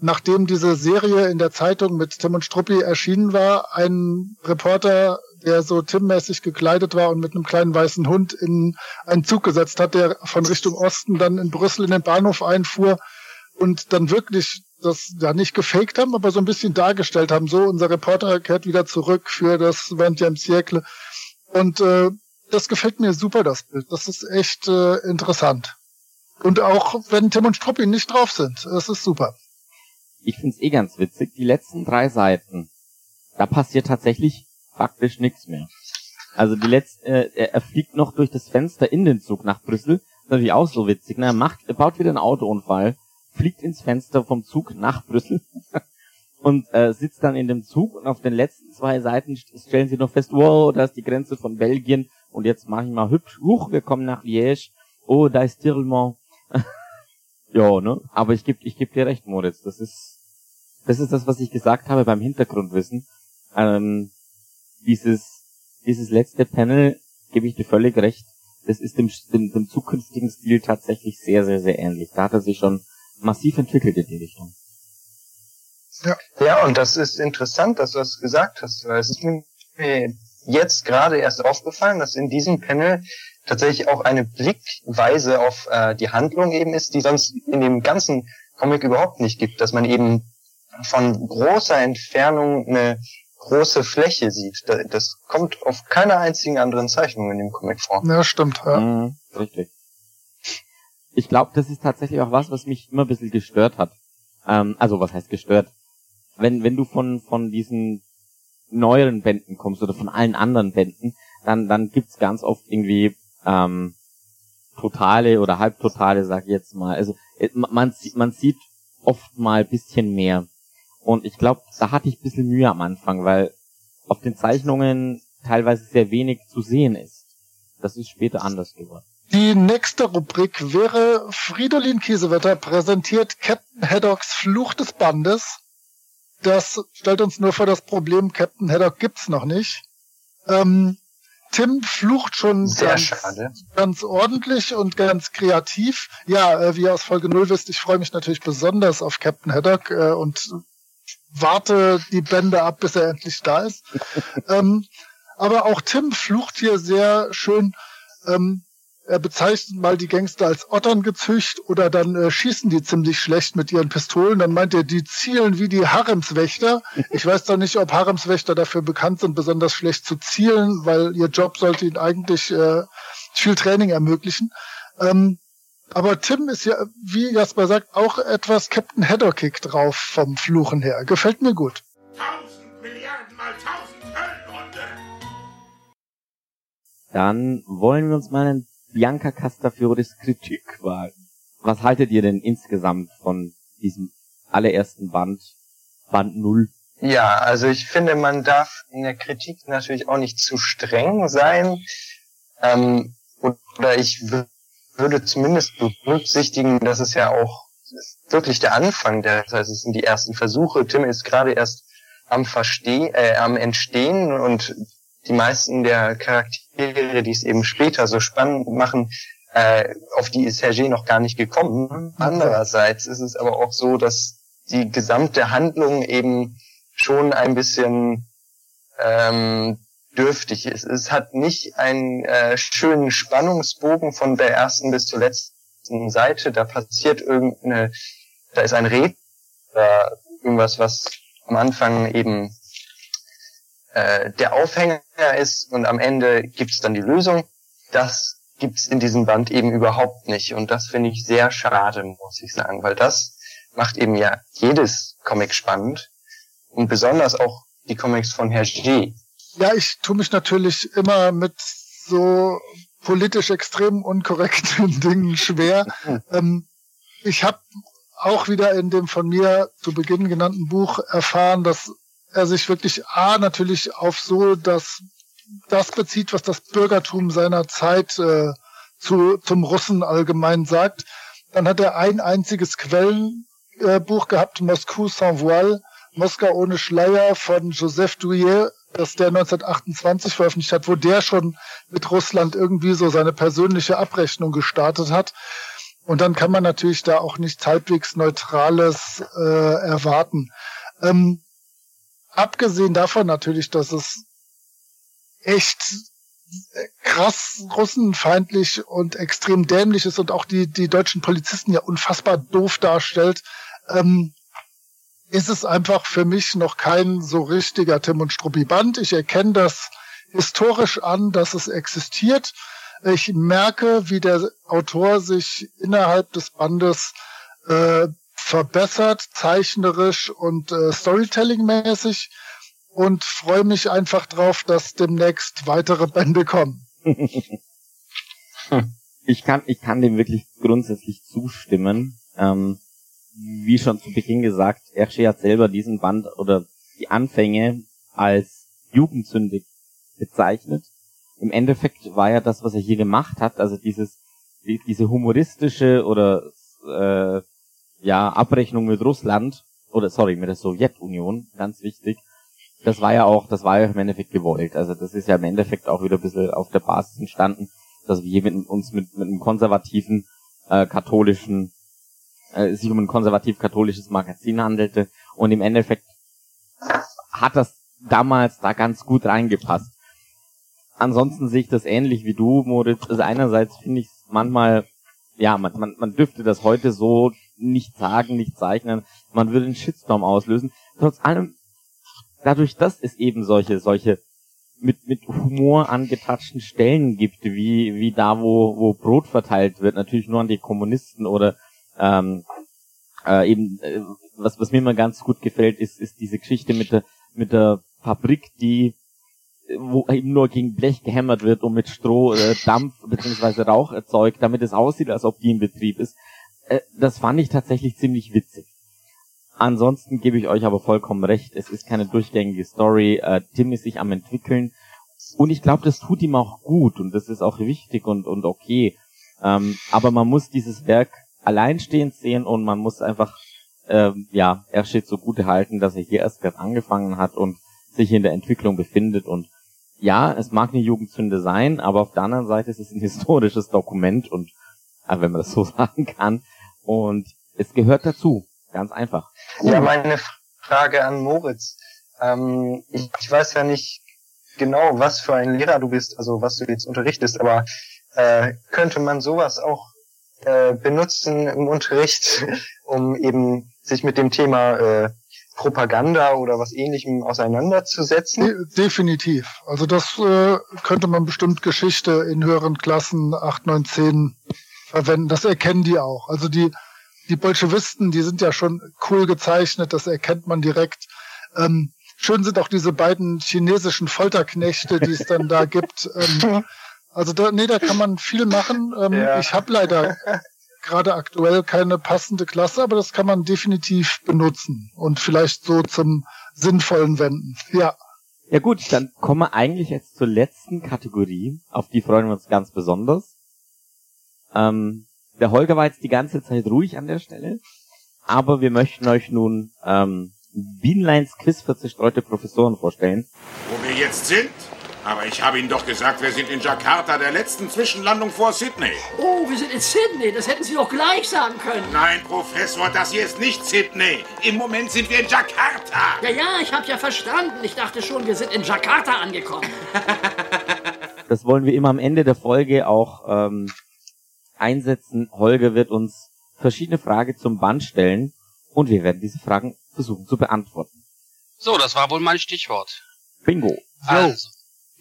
nachdem diese Serie in der Zeitung mit Tim und Struppi erschienen war, ein Reporter der so Tim-mäßig gekleidet war und mit einem kleinen weißen Hund in einen Zug gesetzt hat, der von Richtung Osten dann in Brüssel in den Bahnhof einfuhr und dann wirklich das ja nicht gefaked haben, aber so ein bisschen dargestellt haben. So, unser Reporter kehrt wieder zurück für das 20 Siècle. Und äh, das gefällt mir super, das Bild. Das ist echt äh, interessant. Und auch wenn Tim und Struppi nicht drauf sind, das ist super. Ich find's eh ganz witzig, die letzten drei Seiten. Da passiert tatsächlich faktisch nichts mehr. Also die letzte, äh, er, er fliegt noch durch das Fenster in den Zug nach Brüssel. Das ist natürlich auch so witzig. Ne? Er macht, er baut wieder einen Autounfall, fliegt ins Fenster vom Zug nach Brüssel und äh, sitzt dann in dem Zug und auf den letzten zwei Seiten stellen sie noch fest, wow, da ist die Grenze von Belgien und jetzt mache ich mal hübsch, huch, wir kommen nach Liège, oh, da ist Tirlemont. ja, ne? Aber ich geb, ich geb dir recht, Moritz, das ist, das ist das, was ich gesagt habe beim Hintergrundwissen. Ähm, dieses, dieses letzte Panel, gebe ich dir völlig recht, das ist dem, dem, dem zukünftigen Stil tatsächlich sehr, sehr, sehr ähnlich. Da hat er sich schon massiv entwickelt in die Richtung. Ja, ja und das ist interessant, dass du das gesagt hast, weil es ist mir jetzt gerade erst aufgefallen, dass in diesem Panel tatsächlich auch eine Blickweise auf äh, die Handlung eben ist, die sonst in dem ganzen Comic überhaupt nicht gibt, dass man eben von großer Entfernung eine große Fläche sieht. Das kommt auf keiner einzigen anderen Zeichnung in dem Comic vor. Ja, stimmt. Ja. Mhm, richtig. Ich glaube, das ist tatsächlich auch was, was mich immer ein bisschen gestört hat. Ähm, also was heißt gestört? Wenn, wenn du von, von diesen neueren Bänden kommst oder von allen anderen Bänden, dann, dann gibt's ganz oft irgendwie ähm, totale oder halbtotale, sag ich jetzt mal. Also äh, man, man sieht oft mal bisschen mehr. Und ich glaube, da hatte ich ein bisschen Mühe am Anfang, weil auf den Zeichnungen teilweise sehr wenig zu sehen ist. Das ist später anders geworden. Die nächste Rubrik wäre Fridolin Kiesewetter präsentiert Captain Haddocks Fluch des Bandes. Das stellt uns nur vor das Problem, Captain Haddock gibt's noch nicht. Ähm, Tim flucht schon ganz, ganz, ordentlich und ganz kreativ. Ja, äh, wie ihr aus Folge 0 wisst, ich freue mich natürlich besonders auf Captain Haddock äh, und warte die Bände ab, bis er endlich da ist. ähm, aber auch Tim flucht hier sehr schön. Ähm, er bezeichnet mal die Gangster als Ottern gezücht oder dann äh, schießen die ziemlich schlecht mit ihren Pistolen. Dann meint er, die zielen wie die Haremswächter. Ich weiß doch nicht, ob Haremswächter dafür bekannt sind, besonders schlecht zu zielen, weil ihr Job sollte ihnen eigentlich äh, viel Training ermöglichen. Ähm, aber Tim ist ja, wie Jasper sagt, auch etwas Captain Haddockig drauf vom Fluchen her. Gefällt mir gut. Tausend Milliarden mal tausend Höllenhunde! Dann wollen wir uns mal einen Bianca Castafioris Kritik wagen. Was haltet ihr denn insgesamt von diesem allerersten Band, Band null? Ja, also ich finde, man darf in der Kritik natürlich auch nicht zu streng sein. Ähm, oder ich würde zumindest berücksichtigen, dass es ja auch wirklich der Anfang der, das heißt, es sind die ersten Versuche. Tim ist gerade erst am Verstehen, äh, am Entstehen und die meisten der Charaktere, die es eben später so spannend machen, äh, auf die ist Hergé noch gar nicht gekommen. Andererseits ist es aber auch so, dass die gesamte Handlung eben schon ein bisschen ähm, dürftig ist. Es hat nicht einen äh, schönen Spannungsbogen von der ersten bis zur letzten Seite, da passiert irgendeine, da ist ein Red, oder irgendwas, was am Anfang eben äh, der Aufhänger ist und am Ende gibt's dann die Lösung. Das gibt's in diesem Band eben überhaupt nicht und das finde ich sehr schade, muss ich sagen, weil das macht eben ja jedes Comic spannend und besonders auch die Comics von Hergé. Ja, ich tue mich natürlich immer mit so politisch extrem unkorrekten Dingen schwer. ähm, ich habe auch wieder in dem von mir zu Beginn genannten Buch erfahren, dass er sich wirklich A natürlich auf so das, das bezieht, was das Bürgertum seiner Zeit äh, zu, zum Russen allgemein sagt. Dann hat er ein einziges Quellenbuch äh, gehabt, Moscou sans voile, Moskau ohne Schleier von Joseph Douillet, das der 1928 veröffentlicht hat, wo der schon mit Russland irgendwie so seine persönliche Abrechnung gestartet hat. Und dann kann man natürlich da auch nicht halbwegs Neutrales äh, erwarten. Ähm, abgesehen davon natürlich, dass es echt krass russenfeindlich und extrem dämlich ist und auch die, die deutschen Polizisten ja unfassbar doof darstellt, ähm, ist es einfach für mich noch kein so richtiger Tim und Struppi Band. Ich erkenne das historisch an, dass es existiert. Ich merke, wie der Autor sich innerhalb des Bandes äh, verbessert, zeichnerisch und äh, Storytelling-mäßig und freue mich einfach drauf, dass demnächst weitere Bände kommen. ich kann, ich kann dem wirklich grundsätzlich zustimmen. Ähm, wie schon zu Beginn gesagt, Ersche hat selber diesen Band oder die Anfänge als Jugendsünde bezeichnet. Im Endeffekt war ja das, was er hier gemacht hat, also dieses, die, diese humoristische oder äh, ja Abrechnung mit Russland oder sorry mit der Sowjetunion, ganz wichtig. Das war ja auch, das war ja im Endeffekt gewollt. Also das ist ja im Endeffekt auch wieder ein bisschen auf der Basis entstanden, dass wir mit, uns mit, mit einem konservativen äh, katholischen äh, sich um ein konservativ-katholisches Magazin handelte und im Endeffekt hat das damals da ganz gut reingepasst. Ansonsten sehe ich das ähnlich wie du, Moritz. Also einerseits finde ich es manchmal, ja, man, man, man dürfte das heute so nicht sagen, nicht zeichnen. Man würde einen Shitstorm auslösen. Trotz allem, dadurch, dass es eben solche, solche mit, mit Humor angetatschten Stellen gibt, wie, wie da, wo, wo Brot verteilt wird, natürlich nur an die Kommunisten oder ähm, äh, eben, äh, was, was mir immer ganz gut gefällt, ist, ist diese Geschichte mit der, mit der Fabrik, die wo eben nur gegen Blech gehämmert wird und mit Stroh äh, Dampf bzw. Rauch erzeugt, damit es aussieht, als ob die in Betrieb ist. Äh, das fand ich tatsächlich ziemlich witzig. Ansonsten gebe ich euch aber vollkommen recht, es ist keine durchgängige Story. Äh, Tim ist sich am entwickeln und ich glaube, das tut ihm auch gut und das ist auch wichtig und, und okay. Ähm, aber man muss dieses Werk alleinstehend sehen und man muss einfach ähm, ja Ershit so gut halten, dass er hier erst gerade angefangen hat und sich in der Entwicklung befindet und ja, es mag eine Jugendzünde sein, aber auf der anderen Seite ist es ein historisches Dokument und wenn man das so sagen kann und es gehört dazu, ganz einfach. Ja, meine Frage an Moritz. Ähm, ich, ich weiß ja nicht genau, was für ein Lehrer du bist, also was du jetzt unterrichtest, aber äh, könnte man sowas auch äh, benutzen im Unterricht, um eben sich mit dem Thema äh, Propaganda oder was ähnlichem auseinanderzusetzen? De definitiv. Also das äh, könnte man bestimmt Geschichte in höheren Klassen 8, 9, 10 verwenden. Das erkennen die auch. Also die, die Bolschewisten, die sind ja schon cool gezeichnet, das erkennt man direkt. Ähm, schön sind auch diese beiden chinesischen Folterknechte, die es dann da gibt. Ähm, Also da, nee, da kann man viel machen. Ähm, ja. Ich habe leider gerade aktuell keine passende Klasse, aber das kann man definitiv benutzen und vielleicht so zum Sinnvollen wenden. Ja. Ja gut, dann kommen wir eigentlich jetzt zur letzten Kategorie, auf die freuen wir uns ganz besonders. Ähm, der Holger war jetzt die ganze Zeit ruhig an der Stelle, aber wir möchten euch nun ähm, Bienleins Quiz für zerstreute Professoren vorstellen. Wo wir jetzt sind, aber ich habe Ihnen doch gesagt, wir sind in Jakarta, der letzten Zwischenlandung vor Sydney. Oh, wir sind in Sydney. Das hätten Sie doch gleich sagen können. Nein, Professor, das hier ist nicht Sydney. Im Moment sind wir in Jakarta. Ja, ja, ich habe ja verstanden. Ich dachte schon, wir sind in Jakarta angekommen. das wollen wir immer am Ende der Folge auch ähm, einsetzen. Holger wird uns verschiedene Fragen zum Band stellen und wir werden diese Fragen versuchen zu beantworten. So, das war wohl mein Stichwort. Bingo. Also,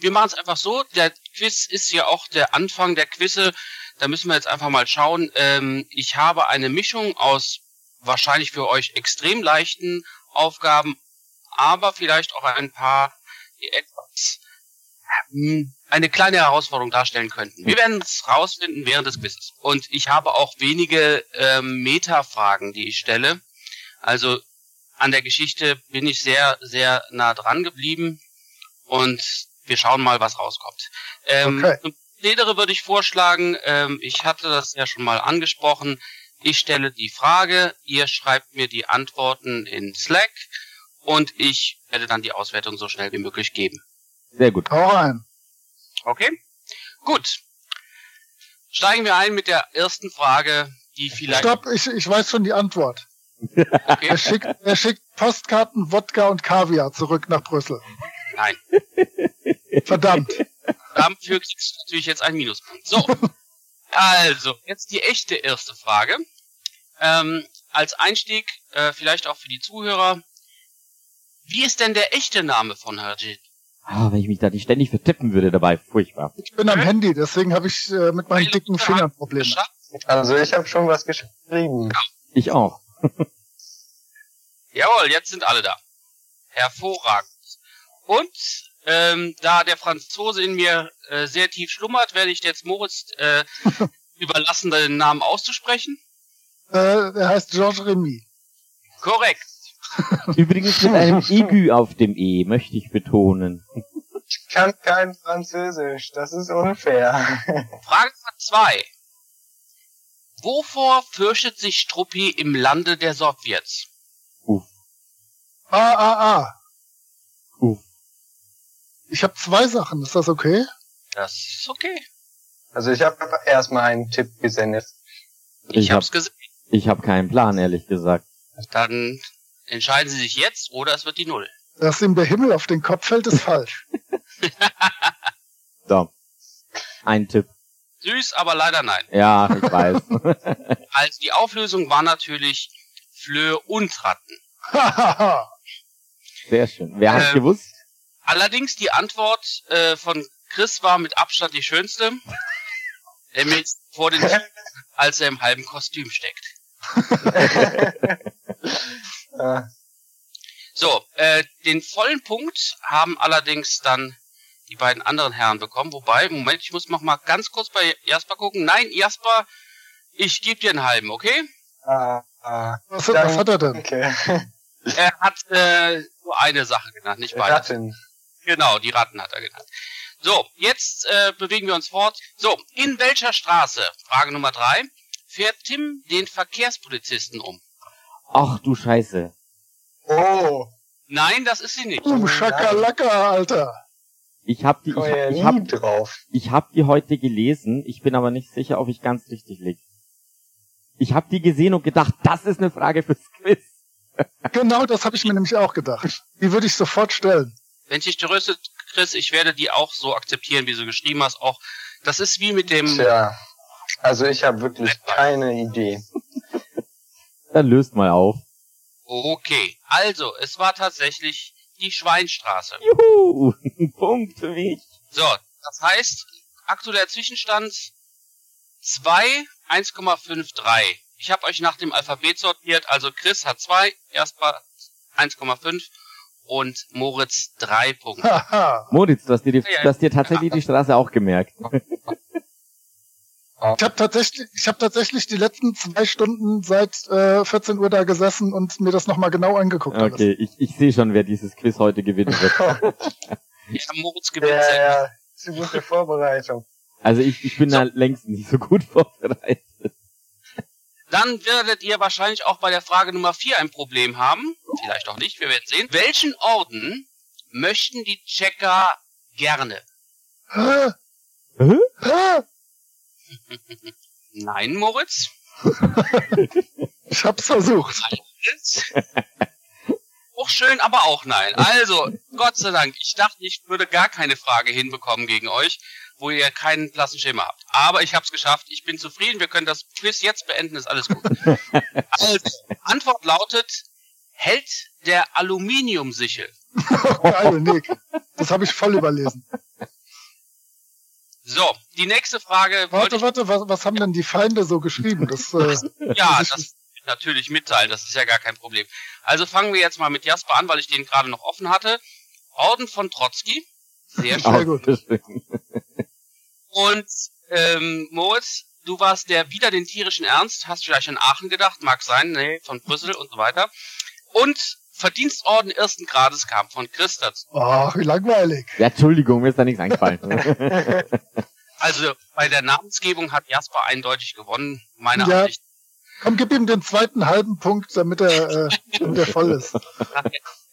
wir machen es einfach so. Der Quiz ist ja auch der Anfang der Quizze. Da müssen wir jetzt einfach mal schauen. Ähm, ich habe eine Mischung aus wahrscheinlich für euch extrem leichten Aufgaben, aber vielleicht auch ein paar, die etwas hm, eine kleine Herausforderung darstellen könnten. Wir werden es rausfinden während des Quizzes. Und ich habe auch wenige ähm, Meta-Fragen, die ich stelle. Also an der Geschichte bin ich sehr, sehr nah dran geblieben. Und wir schauen mal, was rauskommt. Ähm, Okay. Prozedere würde ich vorschlagen, ähm, ich hatte das ja schon mal angesprochen. Ich stelle die Frage, ihr schreibt mir die Antworten in Slack und ich werde dann die Auswertung so schnell wie möglich geben. Sehr gut. Hau rein. Okay? Gut. Steigen wir ein mit der ersten Frage, die vielleicht. Stopp, ich, ich weiß schon die Antwort. Okay. Er schickt, er schickt Postkarten, Wodka und Kaviar zurück nach Brüssel. Nein. Verdammt. Dafür kriegst du natürlich jetzt einen Minuspunkt. So. Also, jetzt die echte erste Frage. Ähm, als Einstieg, äh, vielleicht auch für die Zuhörer. Wie ist denn der echte Name von Harjit? Ah, wenn ich mich da nicht ständig vertippen würde dabei, furchtbar. Ich bin am Handy, deswegen habe ich äh, mit meinen dicken Fingern Probleme. Also ich habe schon was geschrieben. Ich auch. Jawohl, jetzt sind alle da. Hervorragend. Und ähm, da der Franzose in mir äh, sehr tief schlummert, werde ich jetzt Moritz äh, überlassen, den Namen auszusprechen. Äh, er heißt Georges Remy. Korrekt. Übrigens mit einem Igü auf dem E, möchte ich betonen. Ich kann kein Französisch. Das ist unfair. Frage Nummer zwei. Wovor fürchtet sich Struppi im Lande der Sowjets? Uff, Ah, ah, ah. uff. Ich habe zwei Sachen, ist das okay? Das ist okay. Also ich habe erstmal einen Tipp gesendet. Ich, Ich hab- hab's gesehen. Ich habe keinen Plan, ehrlich gesagt. Dann entscheiden Sie sich jetzt oder es wird die Null. Dass ihm der Himmel auf den Kopf fällt, ist falsch. So. Ein Tipp. Süß, aber leider nein. Ja, ich weiß. Also die Auflösung war natürlich Flöhe und Ratten. Hahaha. Sehr schön. Wer Ähm, gewusst? Allerdings die Antwort äh, von Chris war mit Abstand die schönste. Nämlich vor den als er im halben Kostüm steckt. Äh, So, äh, den vollen Punkt haben allerdings dann die beiden anderen Herren bekommen. Wobei, Moment, ich muss noch mal ganz kurz bei Jasper gucken. Nein, Jasper, ich gebe dir einen halben, okay? ah, ah, Was, was hat er denn? Danke. Er hat äh, nur eine Sache genannt, nicht beide. Genau, die Ratten hat er genannt. So, jetzt äh, bewegen wir uns fort. So, in welcher Straße, Frage Nummer drei, fährt Tim den Verkehrspolizisten um? Ach du Scheiße. Oh, Nein, das ist sie nicht. Um Schakalaka, Alter. Ich hab die, ich, ja ich hab, drauf. ich hab die heute gelesen. Ich bin aber nicht sicher, ob ich ganz richtig lieg. Ich hab die gesehen und gedacht, das ist eine Frage fürs Quiz. Genau das habe ich mir nämlich auch gedacht. Die würde ich sofort stellen. Wenn dich tröstet, Chris, ich werde die auch so akzeptieren, wie du geschrieben hast. Auch das ist wie mit dem. Tja, also ich habe wirklich keine Idee. Dann löst mal auf. Okay, also es war tatsächlich die Schweinstraße. Juhu, ein Punkt für mich. So, das heißt aktueller Zwischenstand 2, 1,53. Ich habe euch nach dem Alphabet sortiert. Also Chris hat 2, Jasper 1,5 und Moritz 3 Punkte. Moritz, du hast dir, die, Ja, ja. du hast dir tatsächlich die Straße auch gemerkt. Ich habe tatsächlich, ich habe tatsächlich die letzten zwei Stunden seit äh, 14 Uhr da gesessen und mir das nochmal genau angeguckt. alles. Okay, ich, ich sehe schon, wer dieses Quiz heute gewinnen wird. Ja, Moritz gewinnt Ja, ja, ist eine gute Vorbereitung. Also ich, ich bin da längst nicht so gut vorbereitet. Dann werdet ihr wahrscheinlich auch bei der Frage Nummer 4 ein Problem haben. Vielleicht auch nicht, wir werden sehen. Welchen Orden möchten die Checker gerne? Nein, Moritz? Ich hab's versucht. Auch schön, aber auch nein. Also, Gott sei Dank, ich dachte, ich würde gar keine Frage hinbekommen gegen euch. Wo ihr keinen blassen Schimmer habt. Aber ich habe es geschafft. Ich bin zufrieden. Wir können das Quiz jetzt beenden. Ist alles gut. also, Antwort lautet: Hält der Aluminiumsichel? Geil, Nick. Das habe ich voll überlesen. So, die nächste Frage. Warte, warte, was, was haben denn die Feinde so geschrieben? Das, äh, ja, das das ist- natürlich mitteilen. Das ist ja gar kein Problem. Also fangen wir jetzt mal mit Jasper an, weil ich den gerade noch offen hatte. Orden von Trotzki. Sehr schön. Sehr gut. Und ähm, Moritz, du warst der wieder den tierischen Ernst, hast vielleicht an Aachen gedacht, mag sein, nee, von Brüssel und so weiter. Und Verdienstorden ersten Grades kam von Chris dazu. Ach, wie langweilig. Ja, Entschuldigung, mir ist da nichts eingefallen. Also bei der Namensgebung hat Jasper eindeutig gewonnen, meiner Ja. Ansicht. Komm, gib ihm den zweiten halben Punkt, damit er, äh, damit er voll ist.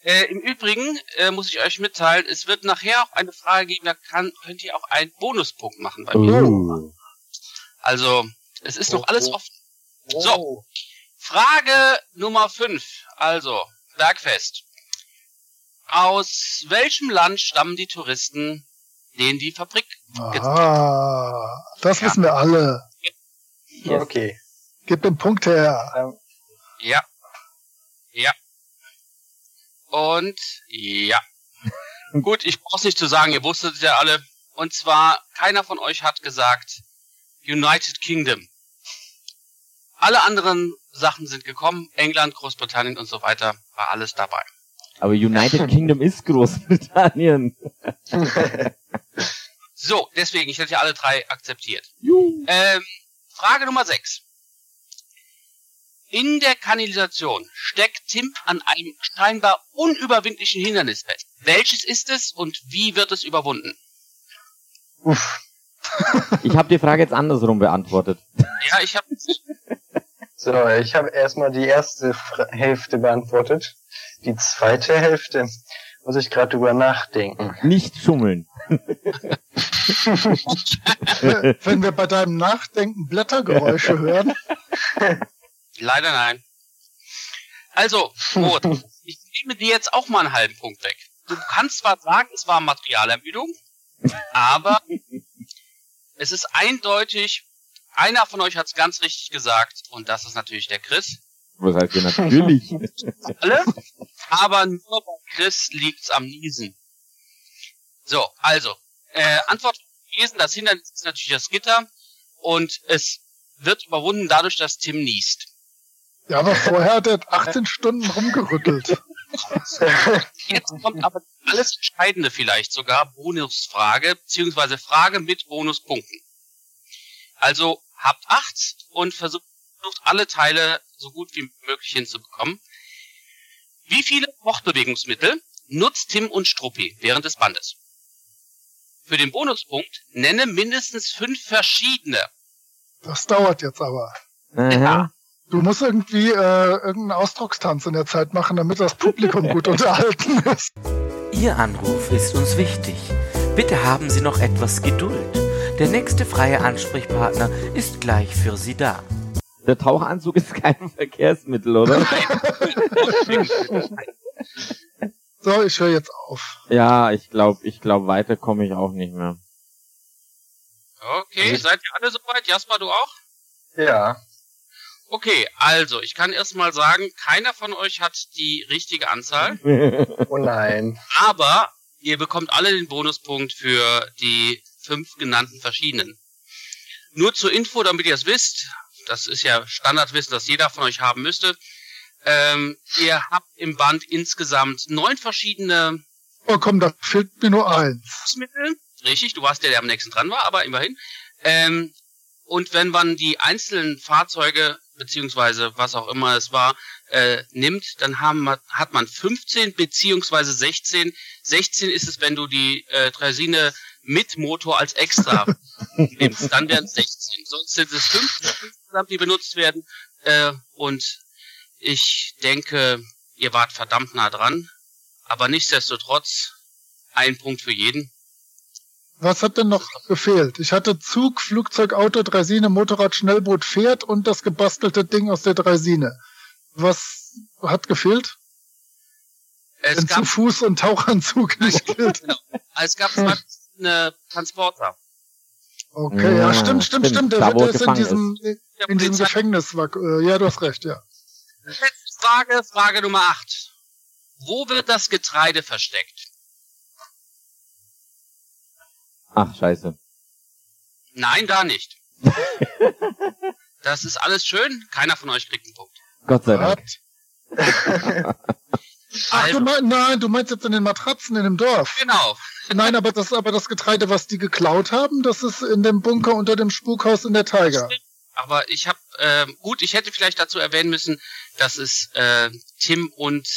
Äh, Im Übrigen äh, muss ich euch mitteilen, es wird nachher auch eine Frage geben, da kann, könnt ihr auch einen Bonuspunkt machen bei mir. uh. Also, es ist noch alles offen. Oh. So. Frage Nummer 5. Also, Bergfest. Aus welchem Land stammen die Touristen, denen die Fabrik Ah, das Ja. wissen wir alle. Yes. Okay. Gib den Punkt her. Ja. Ja. Und ja. Gut, ich brauch's nicht zu sagen, ihr wusstet es ja alle. Und zwar, keiner von euch hat gesagt United Kingdom. Alle anderen Sachen sind gekommen. England, Großbritannien und so weiter. War alles dabei. Aber United Kingdom ist Großbritannien. So, deswegen, ich hätte ja alle drei akzeptiert. Ähm, Frage Nummer 6. In der Kanalisation steckt Tim an einem scheinbar unüberwindlichen Hindernis fest. Welches ist es und wie wird es überwunden? Uff. Ich habe die Frage jetzt andersrum beantwortet. Ja, ich habe So, ich habe erstmal die erste Fra Hälfte beantwortet. Die zweite Hälfte muss ich gerade drüber nachdenken. Nicht schummeln. Wenn wir bei deinem Nachdenken Blättergeräusche hören. Leider nein. Also, Rot, ich nehme dir jetzt auch mal einen halben Punkt weg. Du kannst zwar sagen, es war Materialermüdung, aber es ist eindeutig, einer von euch hat es ganz richtig gesagt und das ist natürlich der Chris. Was heißt hier natürlich? alle, aber nur bei Chris liegt's am Niesen. So, also, äh, Antwort gewesen, das Hindernis ist natürlich das Gitter und es wird überwunden dadurch, dass Tim niest. Ja, aber vorher hat er 18 Stunden rumgerüttelt. Jetzt kommt aber alles Entscheidende vielleicht sogar, Bonusfrage, beziehungsweise Frage mit Bonuspunkten. Also habt acht und versucht alle Teile so gut wie möglich hinzubekommen. Wie viele Wortbewegungsmittel nutzt Tim und Struppi während des Bandes? Für den Bonuspunkt nenne mindestens fünf verschiedene. Das dauert jetzt aber. Aha. Du musst irgendwie äh, irgendeinen Ausdruckstanz in der Zeit machen, damit das Publikum gut unterhalten ist. Ihr Anruf ist uns wichtig. Bitte haben Sie noch etwas Geduld. Der nächste freie Ansprechpartner ist gleich für Sie da. Der Tauchanzug ist kein Verkehrsmittel, oder? So, ich höre jetzt auf. ja, ich glaube, ich glaube, weiter komme ich auch nicht mehr. Okay, seid ihr alle soweit? Jasper, du auch? Ja. Okay, also, ich kann erstmal sagen, keiner von euch hat die richtige Anzahl. Oh nein. Aber ihr bekommt alle den Bonuspunkt für die fünf genannten verschiedenen. Nur zur Info, damit ihr es wisst, das ist ja Standardwissen, das jeder von euch haben müsste. Ähm, ihr habt im Band insgesamt neun verschiedene Oh komm, da fehlt mir nur eins. Richtig, du warst der, der am nächsten dran war, aber immerhin. Ähm, und wenn man die einzelnen Fahrzeuge, beziehungsweise was auch immer es war, äh, nimmt, dann haben, hat man 15 beziehungsweise 16. 16 ist es, wenn du die äh, Draisine mit Motor als extra nimmst. Dann wären es 16. Sonst sind es 15 insgesamt, die benutzt werden. Äh, und ich denke, ihr wart verdammt nah dran. Aber nichtsdestotrotz, ein Punkt für jeden. Was hat denn noch gefehlt? Ich hatte Zug, Flugzeug, Auto, Draisine, Motorrad, Schnellboot, Pferd und das gebastelte Ding aus der Draisine. Was hat gefehlt? Es Wenn zu gab, Fuß und Tauchanzug nicht gilt. es gab zwei verschiedene Transporter. Okay, ja, Ja, stimmt, stimmt, stimmt. Der, Da, wird ist in diesem, Der in diesem Gefängnis. War, äh, ja, du hast recht, ja. Letzte Frage, Frage Nummer 8. Wo wird das Getreide versteckt? Ach, scheiße. Nein, da nicht. Das ist alles schön. Keiner von euch kriegt einen Punkt. Gott sei Dank. Ach, Also, du meinst, nein, du meinst jetzt in den Matratzen in dem Dorf. genau. Nein, aber das, aber das Getreide, was die geklaut haben, das ist in dem Bunker unter dem Spukhaus in der Tiger. Aber ich habe, ähm, gut, ich hätte vielleicht dazu erwähnen müssen, dass es äh, Tim und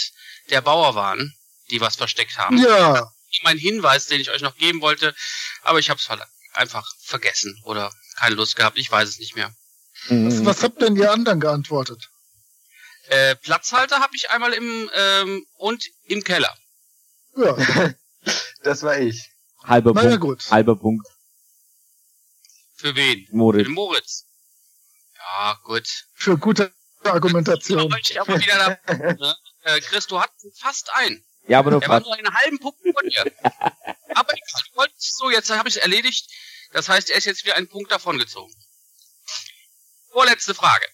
der Bauer waren, die was versteckt haben. Ja, Mein Hinweis, den ich euch noch geben wollte, aber ich habe es einfach vergessen oder keine Lust gehabt. Ich weiß es nicht mehr. Mhm. was habt denn ihr anderen geantwortet? Äh, Platzhalter habe ich einmal im ähm, und im Keller. Ja, Das war ich. Halber naja Punkt. gut. Halber Punkt. Für wen? Für Moritz. den Moritz. Ja, gut. Für gute Argumentation. Ich aber wieder da, ne? äh, Chris, du hattest fast einen. Ja, aber nur Er war nur einen halben Punkt von dir. aber ich wollte so, jetzt habe ich es erledigt. Das heißt, er ist jetzt wieder einen Punkt davongezogen. Vorletzte Frage.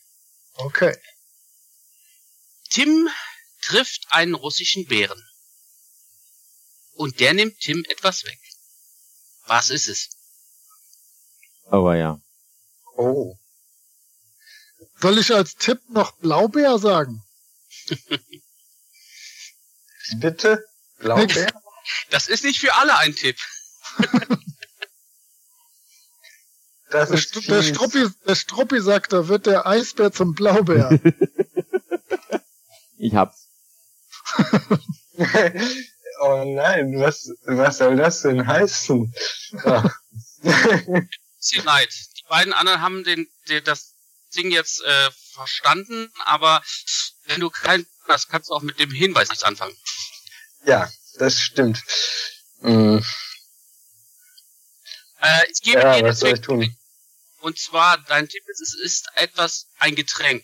Okay. Tim trifft einen russischen Bären. Und der nimmt Tim etwas weg. Was ist es? Aber ja. Oh. Soll ich als Tipp noch Blaubeer sagen? Bitte? Blaubeer? Das ist nicht für alle ein Tipp. Das Der, ist St der, fies. Struppi, der Struppi sagt, da wird der Eisbär zum Blaubeer. Ich hab's. oh nein, was, was soll das denn heißen? Bisschen leid. Die beiden anderen haben den, den das Ding jetzt äh, verstanden, aber wenn du kein hast, kannst du auch mit dem Hinweis nichts anfangen. ja, das stimmt. Hm, Äh, ich gebe ja, dir den was soll ich tun? Und zwar, dein Tipp ist, es ist etwas, ein Getränk.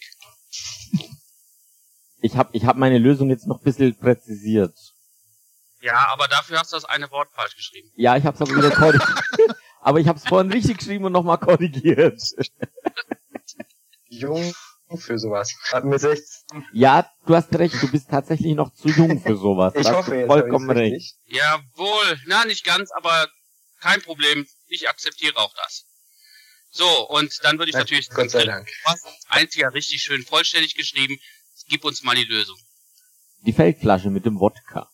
Ich hab, ich hab meine Lösung jetzt noch ein bisschen präzisiert. Ja, aber dafür hast du das eine Wort falsch geschrieben. Ja, ich hab's aber wieder korrigiert. aber ich hab's vorhin richtig geschrieben und nochmal korrigiert. Jung für sowas. Mit 16. Ja, du hast recht, du bist tatsächlich noch zu jung für sowas. Ich hoffe du jetzt. vollkommen recht. richtig. Jawohl, na nicht ganz, aber kein Problem. Ich akzeptiere auch das. So, und dann würde ich Na, natürlich Gott sei Dank. fast einziger richtig schön vollständig geschrieben. Gib uns mal die Lösung. Die Feldflasche mit dem Wodka.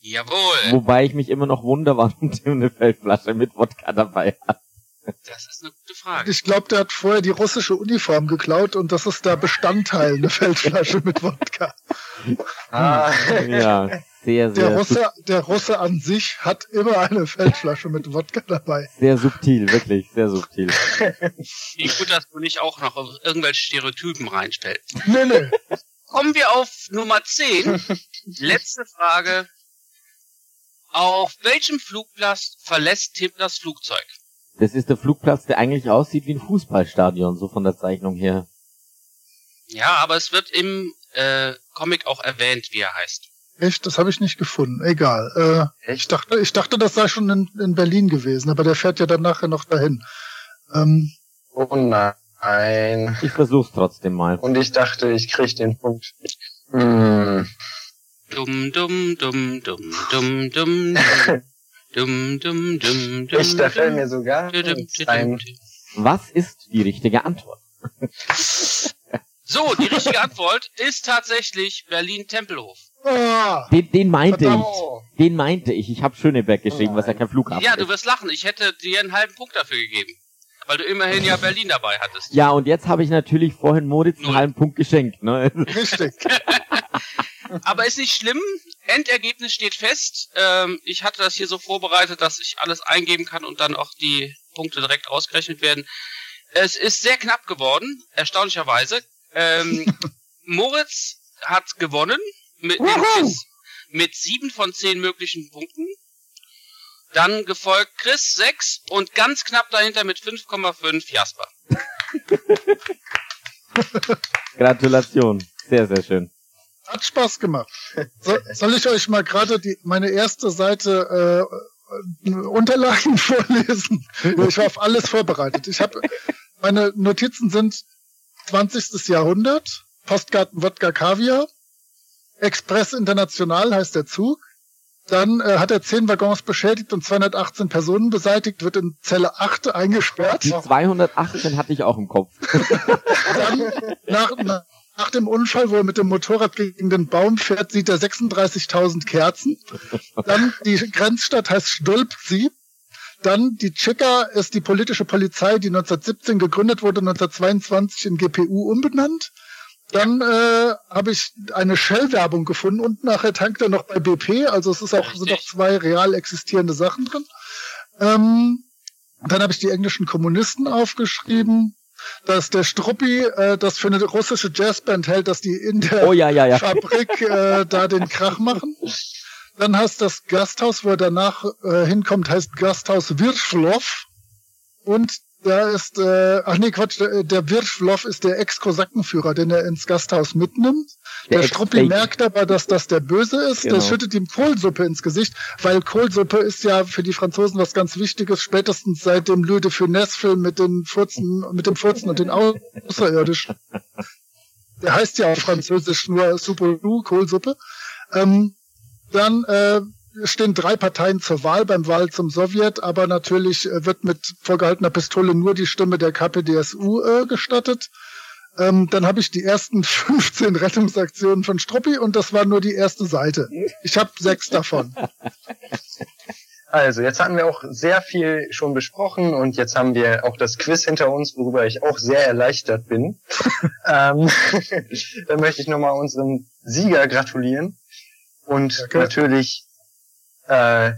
Jawohl, Wobei ich mich immer noch wundere, warum Tim eine Feldflasche mit Wodka dabei hat. Das ist eine gute Frage. Ich glaube, der hat vorher die russische Uniform geklaut und das ist der Bestandteil, eine Feldflasche mit Wodka. Ah, Ja, sehr, Der sehr, Russe, der Russe an sich hat immer eine Feldflasche mit Wodka dabei. sehr subtil, wirklich, sehr subtil. Wie gut, dass du nicht auch noch irgendwelche Stereotypen reinstellst. Nee, nee. Kommen wir auf Nummer 10. Letzte Frage. Auf welchem Flugplatz verlässt Tim das Flugzeug? Das ist der Flugplatz, der eigentlich aussieht wie ein Fußballstadion, so von der Zeichnung her. Ja, aber es wird im äh, Comic auch erwähnt, wie er heißt. Echt, das habe ich nicht gefunden. Egal. Äh, ich dachte, ich dachte, das sei schon in, in Berlin gewesen, aber der fährt ja dann nachher noch dahin. Ähm, oh nein. Ich versuch's trotzdem mal. Und ich dachte, ich krieg den Punkt. Hm. Dumm, dumm, dumm, dumm, dumm, dumm, dumm, dumm, dumm, dumm. Ich, da fällt mir sogar dumm, dumm, nichts dumm, ein. Was ist die richtige Antwort? So, die richtige Antwort ist tatsächlich Berlin-Tempelhof. ah, Den, den meinte Verdammt. ich. Den meinte ich. Ich habe Schöneberg geschrieben, Oh was ja kein Flughafen Ja, du wirst lachen. Ich hätte dir einen halben Punkt dafür gegeben. Weil du immerhin ja Berlin dabei hattest. Ja, und jetzt habe ich natürlich vorhin Moritz einen halben Punkt geschenkt. Ne? richtig. Aber ist nicht schlimm. Endergebnis steht fest. Ähm, ich hatte das hier so vorbereitet, dass ich alles eingeben kann und dann auch die Punkte direkt ausgerechnet werden. Es ist sehr knapp geworden, erstaunlicherweise. Ähm, Moritz hat gewonnen mit, dem! Quiz mit sieben von zehn möglichen Punkten. Dann gefolgt Chris 6 und ganz knapp dahinter mit 5,5 Jasper. Gratulation. Sehr, sehr schön. Hat Spaß gemacht. So, soll ich euch mal gerade die meine erste Seite äh, Unterlagen vorlesen. Ich war auf alles vorbereitet. Ich habe meine Notizen sind 20. Jahrhundert, Postkarten Wodka Kaviar, Express International heißt der Zug. Dann äh, hat er zehn Waggons beschädigt und 218 Personen beseitigt, wird in Zelle 8 eingesperrt. Die 218 hatte ich auch im Kopf. Dann nach, nach, nach dem Unfall, wo er mit dem Motorrad gegen den Baum fährt, sieht er 36.000 Kerzen. Dann die Grenzstadt heißt Stulpsi. Dann die Chika ist die politische Polizei, die 1917 gegründet wurde, 1922 in GPU umbenannt. Dann äh, habe ich eine Shell-Werbung gefunden und nachher tankt er noch bei BP. Also es ist auch sind auch zwei real existierende Sachen drin. Ähm, dann habe ich die englischen Kommunisten aufgeschrieben, dass der Struppi äh, das für eine russische Jazzband hält, dass die in der Oh ja, ja, ja. Fabrik äh, da den Krach machen. Dann heißt das Gasthaus, wo er danach äh, hinkommt, heißt Gasthaus Wirschloff. Und da ist, äh, ach nee, Quatsch, der, der Wirschloff ist der Ex-Kosakenführer, den er ins Gasthaus mitnimmt. Der Der, Struppi merkt aber, dass das der Böse ist. Genau. Das schüttet ihm Kohlsuppe ins Gesicht, weil Kohlsuppe ist ja für die Franzosen was ganz Wichtiges, spätestens seit dem Louis de Funès-Film mit den Furzen, mit dem Furzen und den Außerirdischen. Der heißt ja auf Französisch nur Soupe Kohlsuppe. Ähm, dann äh, stehen drei Parteien zur Wahl beim Wahl zum Sowjet, aber natürlich äh, wird mit vorgehaltener Pistole nur die Stimme der KPDSU äh, gestattet. Ähm, dann habe ich die ersten 15 Rettungsaktionen von Struppi und das war nur die erste Seite. Ich habe sechs davon. Also, jetzt hatten wir auch sehr viel schon besprochen und jetzt haben wir auch das Quiz hinter uns, worüber ich auch sehr erleichtert bin. ähm, dann möchte ich nochmal unserem Sieger gratulieren und Danke. natürlich äh,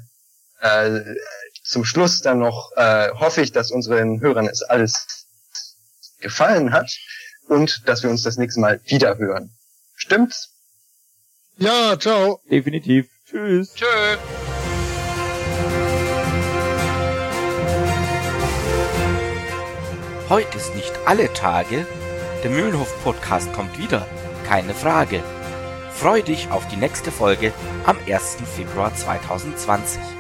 äh, zum Schluss dann noch äh, hoffe ich, dass unseren Hörern es alles gefallen hat und dass wir uns das nächste Mal wieder hören. Stimmt's? Ja, ciao. Definitiv. Tschüss. Tschö. Heute ist nicht alle Tage. Der Mühlenhof-Podcast kommt wieder. Keine Frage. Freu dich auf die nächste Folge am 1. Februar 2020.